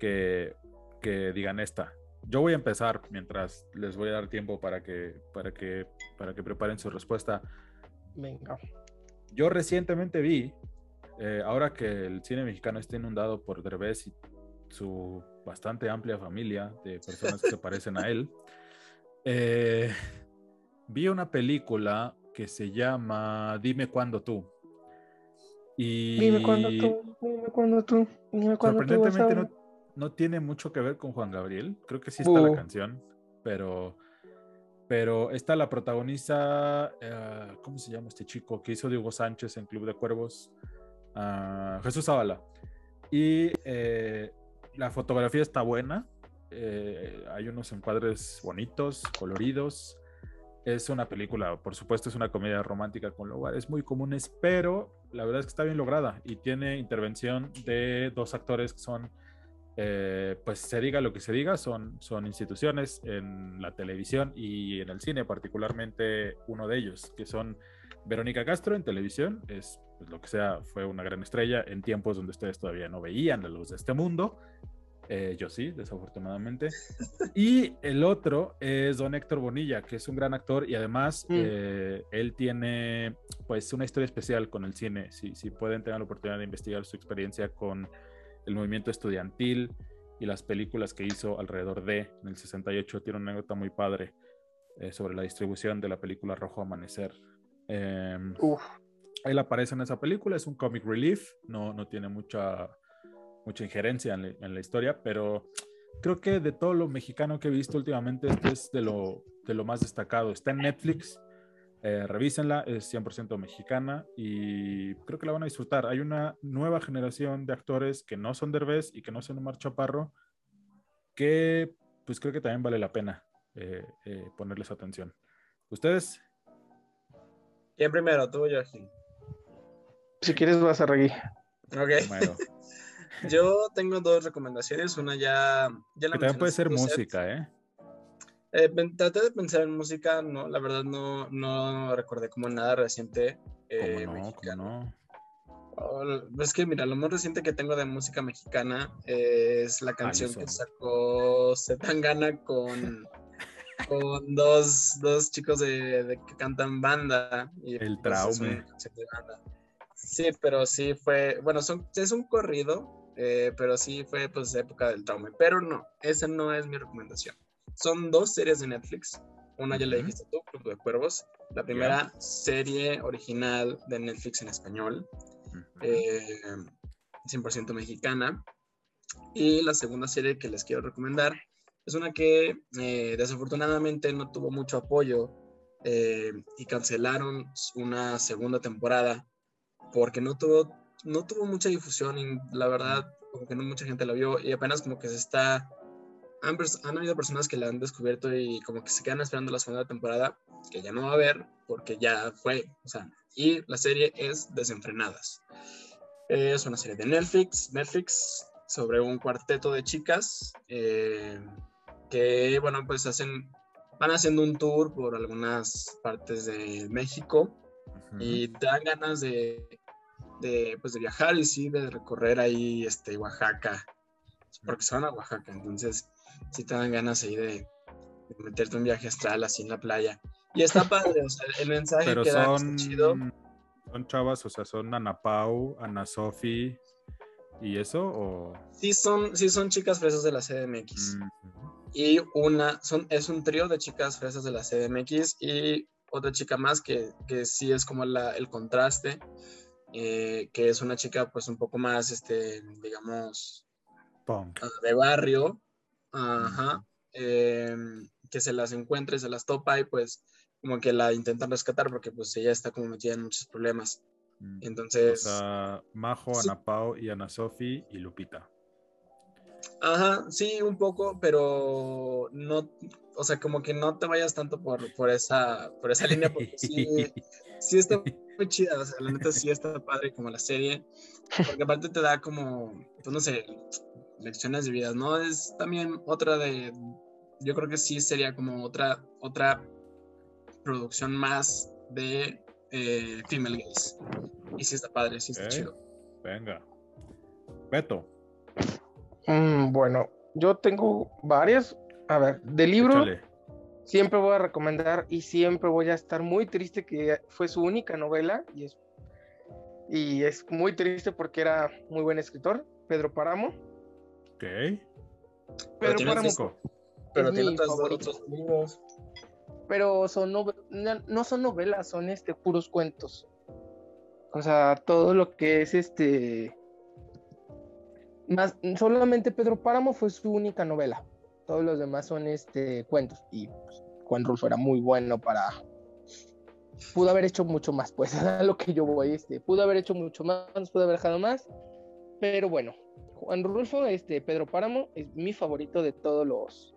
que, que digan esta. Yo voy a empezar mientras les voy a dar tiempo para que, para que, para que preparen su respuesta.
Venga.
Yo recientemente vi, eh, ahora que el cine mexicano está inundado por Derbez y su bastante amplia familia de personas que se parecen a él, eh, vi una película que se llama Dime cuándo tú. Y
Dime cuándo tú, dime cuándo tú, dime cuándo tú vas a
sorprendentemente
ver.
no, no tiene mucho que ver con Juan Gabriel. Creo que sí está la canción, pero, pero está la protagonista, eh, ¿cómo se llama este chico que hizo de Hugo Sánchez en Club de Cuervos? Ah, Jesús Zavala. Y eh, la fotografía está buena. eh, hay unos encuadres bonitos, coloridos. Es una película, por supuesto, es una comedia romántica con lugares muy comunes, pero la verdad es que está bien lograda y tiene intervención de dos actores que son, eh, pues se diga lo que se diga, son, son instituciones en la televisión y en el cine, particularmente uno de ellos, que son Verónica Castro en televisión, es pues, lo que sea, fue una gran estrella en tiempos donde ustedes todavía no veían la luz de este mundo. Eh, yo sí, desafortunadamente. Y el otro es don Héctor Bonilla, que es un gran actor y además
Mm.
eh, él tiene pues una historia especial con el cine. Si, si pueden tener la oportunidad de investigar su experiencia con el movimiento estudiantil y las películas que hizo alrededor de, en el 68, tiene una anécdota muy padre eh, sobre la distribución de la película Rojo Amanecer.
Uf,
él aparece en esa película, es un comic relief, no, no tiene mucha, mucha injerencia en la, en la historia, pero creo que de todo lo mexicano que he visto últimamente, este es de lo, de lo más destacado. Está en Netflix, eh, revísenla, es 100% mexicana y creo que la van a disfrutar. Hay una nueva generación de actores que no son Derbez y que no son Omar Chaparro, que pues creo que también vale la pena eh, eh, ponerles atención. ¿Ustedes?
¿Quién primero? Tú o yo, Gil.
si quieres vas a reír.
Ok. Yo tengo dos recomendaciones. Una ya. ya la
que también puede ser música, ¿eh?
Eh, traté de pensar en música, no, la verdad no, no recordé como nada reciente. eh,
¿Cómo no? ¿Cómo
mexicano.
no?
Oh, es que mira, lo más reciente que tengo de música mexicana es la canción que
Alison.
sacó Zetangana con, con dos, dos chicos de, de que cantan banda. Y,
El
pues, banda. Sí, pero sí fue, bueno, son, es un corrido, eh, pero sí fue pues época del traume. Pero no, esa no es mi recomendación. Son dos series de Netflix. Una ya la dijiste tú, Club de Cuervos. La primera serie original de Netflix en español eh, 100% mexicana. Y la segunda serie que les quiero recomendar es una que eh, desafortunadamente no tuvo mucho apoyo eh, y cancelaron una segunda temporada porque no tuvo, no tuvo mucha difusión y la verdad como que no mucha gente la vio y apenas como que se está... Han, han habido personas que la han descubierto y como que se quedan esperando la segunda temporada que ya no va a haber porque ya fue, o sea, y la serie es Desenfrenadas. Eh, Es una serie de Netflix, Netflix sobre un cuarteto de chicas eh, que, bueno, pues hacen, van haciendo un tour por algunas partes de México
Ujú.
y te dan ganas de, de, pues, de viajar y sí, de recorrer ahí este, Oaxaca, porque se van a Oaxaca, entonces sí te dan ganas ahí de, de meterte un viaje astral así en la playa. Y está padre, o sea, el mensaje
Pero
que dan está
son,
chido.
son chavas, o sea, son Ana Pau, Ana Sofi y eso, o...
Sí son, sí son chicas fresas de la CDMX.
Mm,
Y una, son, es un trío de chicas fresas de la CDMX y otra chica más que, que sí es como la, el contraste, eh, que es una chica pues un poco más, este, digamos,
punk.
ah, de barrio, ajá, em, que se las encuentra y se las topa y pues como que la intentan rescatar porque pues ella está como metida en muchos problemas.
Mm. O
Entonces,
sea, Majo,
sí.
Ana Pau y Ana Sofi y Lupita.
Ajá, sí, un poco, pero no, o sea, como que no te vayas tanto por, por esa, por esa línea, porque sí, sí está muy chida, o sea, la neta sí está padre como la serie, porque aparte te da como, pues no sé, lecciones de vida, ¿no? Es también otra de, yo creo que sí sería como otra, otra producción más de eh, Female Gaze. Y sí está padre, sí está chido.
Venga. Beto,
Mm, bueno, yo tengo varias. A ver, de libro
échale.
siempre voy a recomendar y siempre voy a estar muy triste que fue su única novela y es, y es muy triste porque era muy buen escritor, Pedro Páramo.
Ok.
Pedro
tiene
Páramo,
cinco. Pero
es
tiene
mi
otros, libros.
pero son no, no son novelas, son este puros cuentos. O sea, todo lo que es este más solamente Pedro Páramo fue su única novela. Todos los demás son este cuentos y pues, Juan Rulfo era muy bueno para pudo haber hecho mucho más, pues a lo que yo voy, este, pudo haber hecho mucho más, pudo haber dejado más, pero bueno, Juan Rulfo, este, Pedro Páramo es mi favorito de todos los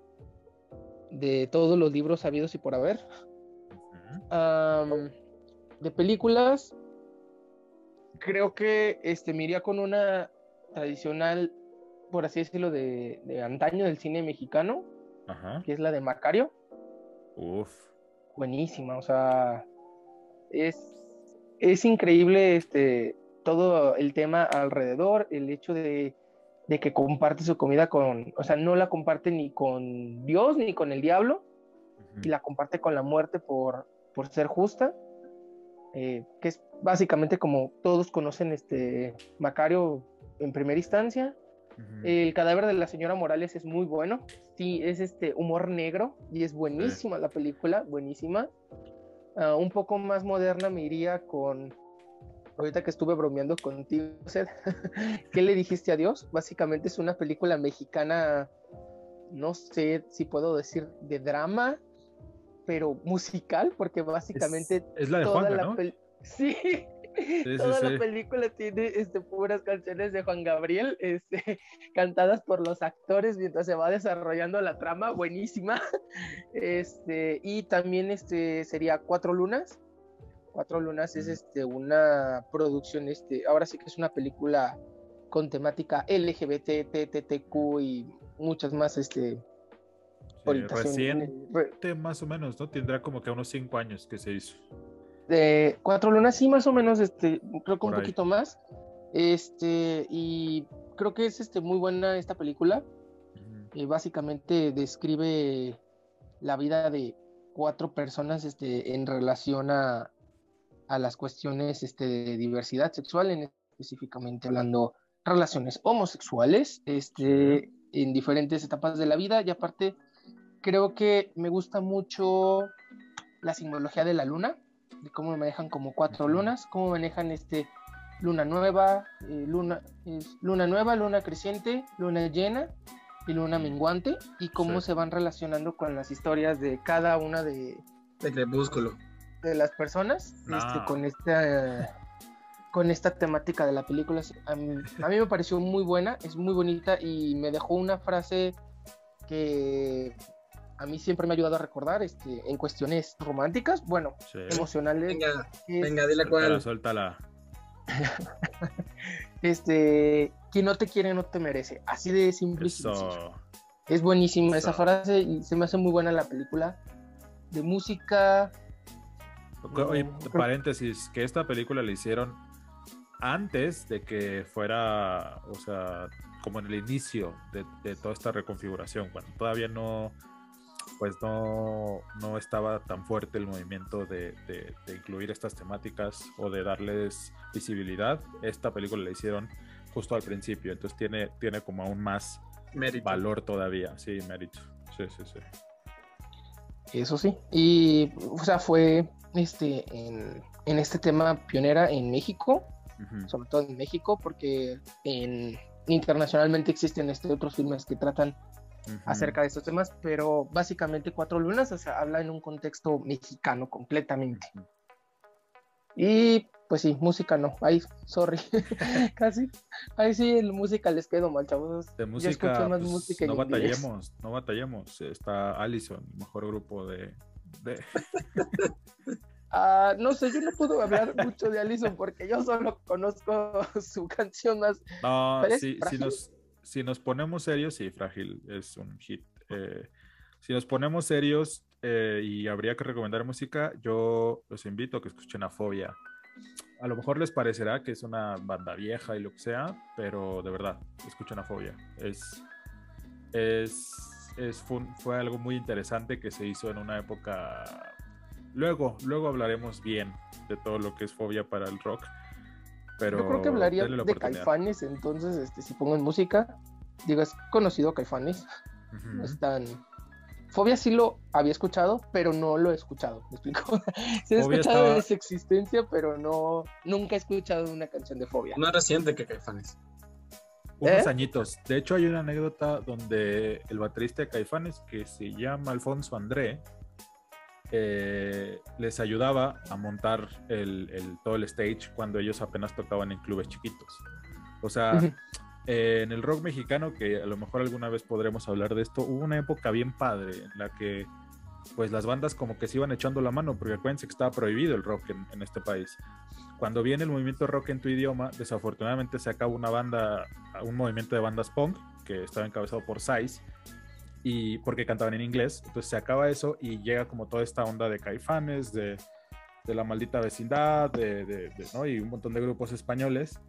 de todos los libros sabidos y por haber. De películas, creo que este, me iría con una tradicional, por así decirlo, de, de antaño del cine mexicano, que es la de Macario.
Uf.
Buenísima, o sea, es, es increíble este, todo el tema alrededor, el hecho de de que comparte su comida con, o sea, no la comparte ni con Dios ni con el diablo, y la comparte con la muerte por, por ser justa, eh, que es básicamente como todos conocen este Macario en primera instancia. El cadáver de la señora Morales es muy bueno, sí, es este humor negro y es buenísima la película, buenísima. Ah, un poco más moderna me iría con, ahorita que estuve bromeando contigo, ¿qué le dijiste a Dios? Básicamente es una película mexicana, no sé si puedo decir de drama, pero musical, porque básicamente...
Es, la de Juan, ¿no?
Sí, Toda la película tiene este, puras canciones de Juan Gabriel, este, cantadas por los actores mientras se va desarrollando la trama, buenísima. Este, y también este, sería Cuatro Lunas. Cuatro Lunas es este, una producción, este, ahora sí que es una película con temática LGBT, TTQ y muchas más este,
recién, más o menos, ¿no? Tendrá como que unos cinco años que se hizo.
De Cuatro Lunas, sí, más o menos, este, creo que un poquito más. Este, y creo que es este, muy buena esta película. Eh, básicamente describe la vida de cuatro personas este, en relación a, a las cuestiones este, de diversidad sexual, en, específicamente hablando relaciones homosexuales, este, en diferentes etapas de la vida. Y aparte creo que me gusta mucho la simbología de la luna, de cómo manejan como cuatro lunas, cómo manejan este luna nueva, eh, luna, luna nueva, luna creciente, luna llena y luna menguante, y cómo se van relacionando con las historias de cada una de,
de crepúsculo
de las personas, este, con esta con esta temática de la película. A mí, a mí me pareció muy buena, es muy bonita y me dejó una frase que a mí siempre me ha ayudado a recordar este, en cuestiones románticas, bueno, emocionales.
Venga, venga, dile cuál.
Suéltala.
este, quien no te quiere no te merece. Así de simple. Es buenísima esa frase y se me hace muy buena la película. De música.
Oye, paréntesis, que esta película la hicieron antes de que fuera, o sea, como en el inicio de, de toda esta reconfiguración, cuando todavía no, pues no, no estaba tan fuerte el movimiento de, incluir estas temáticas o de darles visibilidad. Esta película la hicieron justo al principio, entonces tiene, tiene como aún más valor todavía, sí, mérito. Sí, sí, sí.
Eso sí. Y, o sea, fue este en, este tema pionera en México, sobre todo en México, porque en, internacionalmente existen este, otros filmes que tratan acerca de estos temas, pero básicamente Cuatro Lunas, o sea, habla en un contexto mexicano completamente. Y pues sí, música no, ahí, sorry, casi, ahí sí, el música les quedo mal, chavos.
De música, más pues, música no batallemos, no batallemos, está Allison, mejor grupo de... de...
Ah, no sé, yo no puedo hablar mucho de Allison porque yo solo conozco su canción más.
No, sí, si nos, si nos ponemos serios, sí, Frágil es un hit. Eh, si nos ponemos serios eh, y habría que recomendar música, yo los invito a que escuchen a Fobia. A lo mejor les parecerá que es una banda vieja y lo que sea, pero de verdad, escuchen a Fobia. Es, es, es fue, algo muy interesante que se hizo en una época. Luego, luego hablaremos bien de todo lo que es Fobia para el rock yo
creo que hablaría de Caifanes, entonces, este, si pongo en música, digo, es conocido Caifanes. Están. Fobia sí lo había escuchado, pero no lo he escuchado. ¿Me explico? sí he escuchado de su existencia, pero no, nunca he escuchado una canción de Fobia.
Más reciente que Caifanes.
Unos ¿Eh? añitos. De hecho, hay una anécdota donde el baterista de Caifanes, que se llama Alfonso André, eh, les ayudaba a montar el, todo el stage cuando ellos apenas tocaban en clubes chiquitos. O sea, eh, en el rock mexicano, que a lo mejor alguna vez podremos hablar de esto, hubo una época bien padre en la que pues las bandas como que se iban echando la mano, porque acuérdense que estaba prohibido el rock en, este país. Cuando viene el movimiento rock en tu idioma, desafortunadamente se acaba una banda, un movimiento de bandas punk que estaba encabezado por Size, y porque cantaban en inglés. Entonces se acaba eso y llega como toda esta onda de caifanes, de, de la maldita vecindad, de, de, ¿no? y un montón de grupos españoles.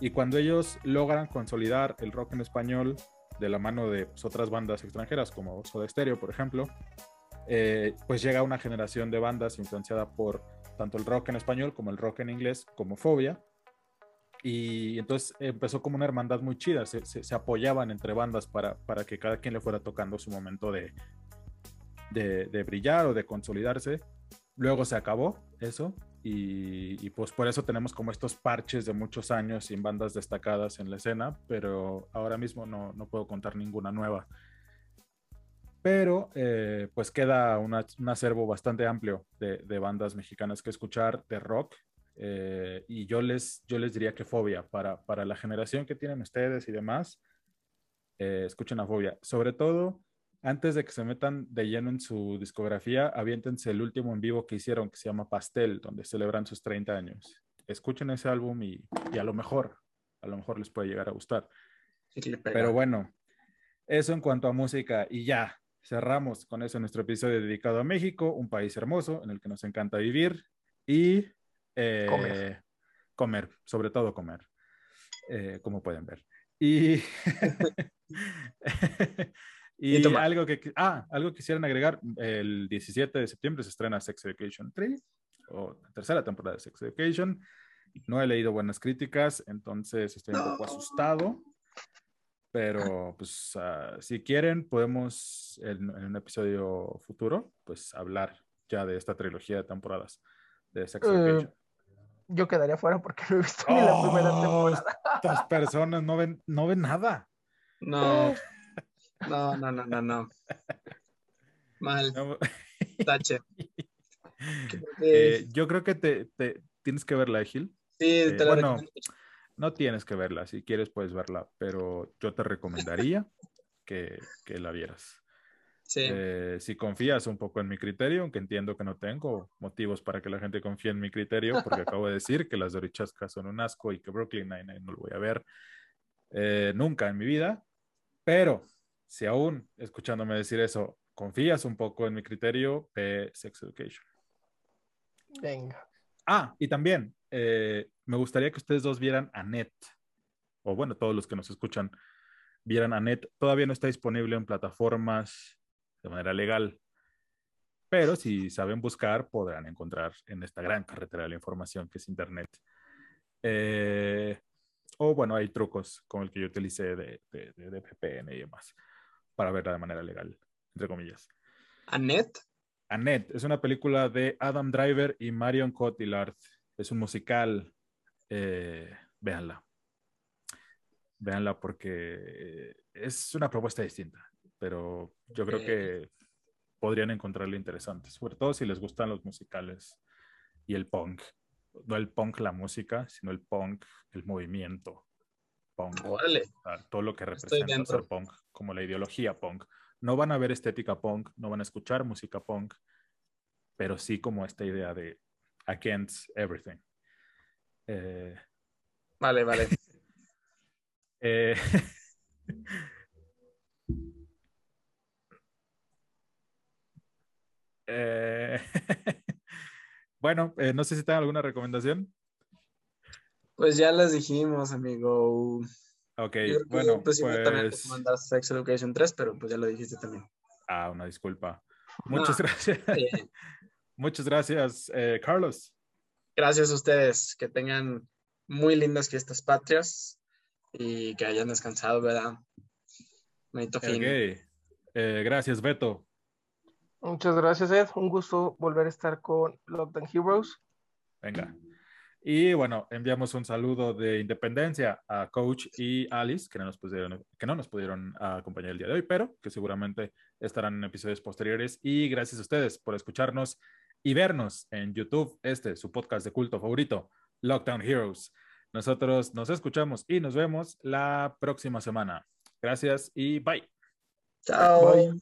Y cuando ellos logran consolidar el rock en español de la mano de pues, otras bandas extranjeras como Soda Stereo, por ejemplo, eh, pues llega una generación de bandas influenciada por tanto el rock en español como el rock en inglés, como Fobia. Y entonces empezó como una hermandad muy chida, se, apoyaban entre bandas para, para, que cada quien le fuera tocando su momento de, de brillar o de consolidarse. Luego se acabó eso y, pues por eso tenemos como estos parches de muchos años sin bandas destacadas en la escena, pero ahora mismo no, no puedo contar ninguna nueva. Pero eh, pues queda un acervo bastante amplio de, de, bandas mexicanas que escuchar de rock. Eh, y yo les, yo les diría que Fobia, para, para la generación que tienen ustedes y demás, eh, escuchen a Fobia. Sobre todo antes de que se metan de lleno en su discografía, aviéntense el último en vivo que hicieron, que se llama Pastel, donde celebran sus 30 años. Escuchen ese álbum y, a lo mejor, a lo mejor les puede llegar a gustar. Pero bueno, eso en cuanto a música y ya, cerramos con eso nuestro episodio dedicado a México, un país hermoso en el que nos encanta vivir y eh, comer. comer. sobre todo comer, eh, como pueden ver. Y Y algo que, ah, algo quisieran agregar, el 17 de septiembre se estrena Sex Education 3, o la tercera temporada de Sex Education. No he leído buenas críticas, entonces estoy un poco asustado. Pero, pues, ah, si quieren, podemos en, un episodio futuro, pues, hablar ya de esta trilogía de temporadas de Sex eh, Education.
yo quedaría fuera porque no he visto ni la primera oh, temporada.
Estas personas no ven, no ven nada.
No. No, no, no, no, no. Mal. Tache.
Eh, yo creo que te, te, tienes que verla, Gil.
Sí, eh, te la
Bueno, no tienes que verla. Si quieres, puedes verla. Pero yo te recomendaría que, que la vieras.
Sí.
Eh, si confías un poco en mi criterio, aunque entiendo que no tengo motivos para que la gente confíe en mi criterio, porque acabo de decir que las Dorichascas son un asco y que Brooklyn Nine-Nine no lo voy a ver nunca en mi vida. Pero si aún escuchándome decir eso, confías un poco en mi criterio, de Sex Education.
Venga.
Ah, y también eh, me gustaría que ustedes dos vieran a Net, o bueno, todos los que nos escuchan vieran a Net. Todavía no está disponible en plataformas de manera legal, pero si saben buscar, podrán encontrar en esta gran carretera de la información que es Internet. Eh, o bueno, hay trucos como el que yo utilicé de, de, de VPN y demás para verla de manera legal, entre comillas.
¿Annette?
Annette es una película de Adam Driver y Marion Cotillard. Es un musical. Eh, véanla. Véanla porque es una propuesta distinta, pero yo creo que podrían encontrarla interesante, sobre todo si les gustan los musicales y el punk. No el punk la música, sino el punk el movimiento punk. todo lo que representa ser punk, como la ideología punk. No van a ver estética punk, no van a escuchar música punk, pero sí como esta idea de against everything. Eh,
vale, vale.
Eh, eh, bueno, no sé si tengan alguna recomendación.
Pues ya las dijimos, amigo.
Ok, bueno, pues...
también Sex Education 3, pero pues ya lo dijiste también.
Ah, una disculpa. Muchas gracias. Muchas gracias, eh, Carlos.
Gracias a ustedes. Que tengan muy lindas fiestas patrias y que hayan descansado, ¿verdad?
Bonito fin. Okay. Eh, gracias, Beto.
Muchas gracias, Ed. Un gusto volver a estar con Lockdown Heroes.
Venga. Y bueno, enviamos un saludo de independencia a Coach y Alice, que no nos pudieron, que no nos pudieron acompañar el día de hoy, pero que seguramente estarán en episodios posteriores. Y gracias a ustedes por escucharnos y vernos en YouTube, este, su podcast de culto favorito, Lockdown Heroes. Nosotros nos escuchamos y nos vemos la próxima semana. Gracias y bye.
Chao.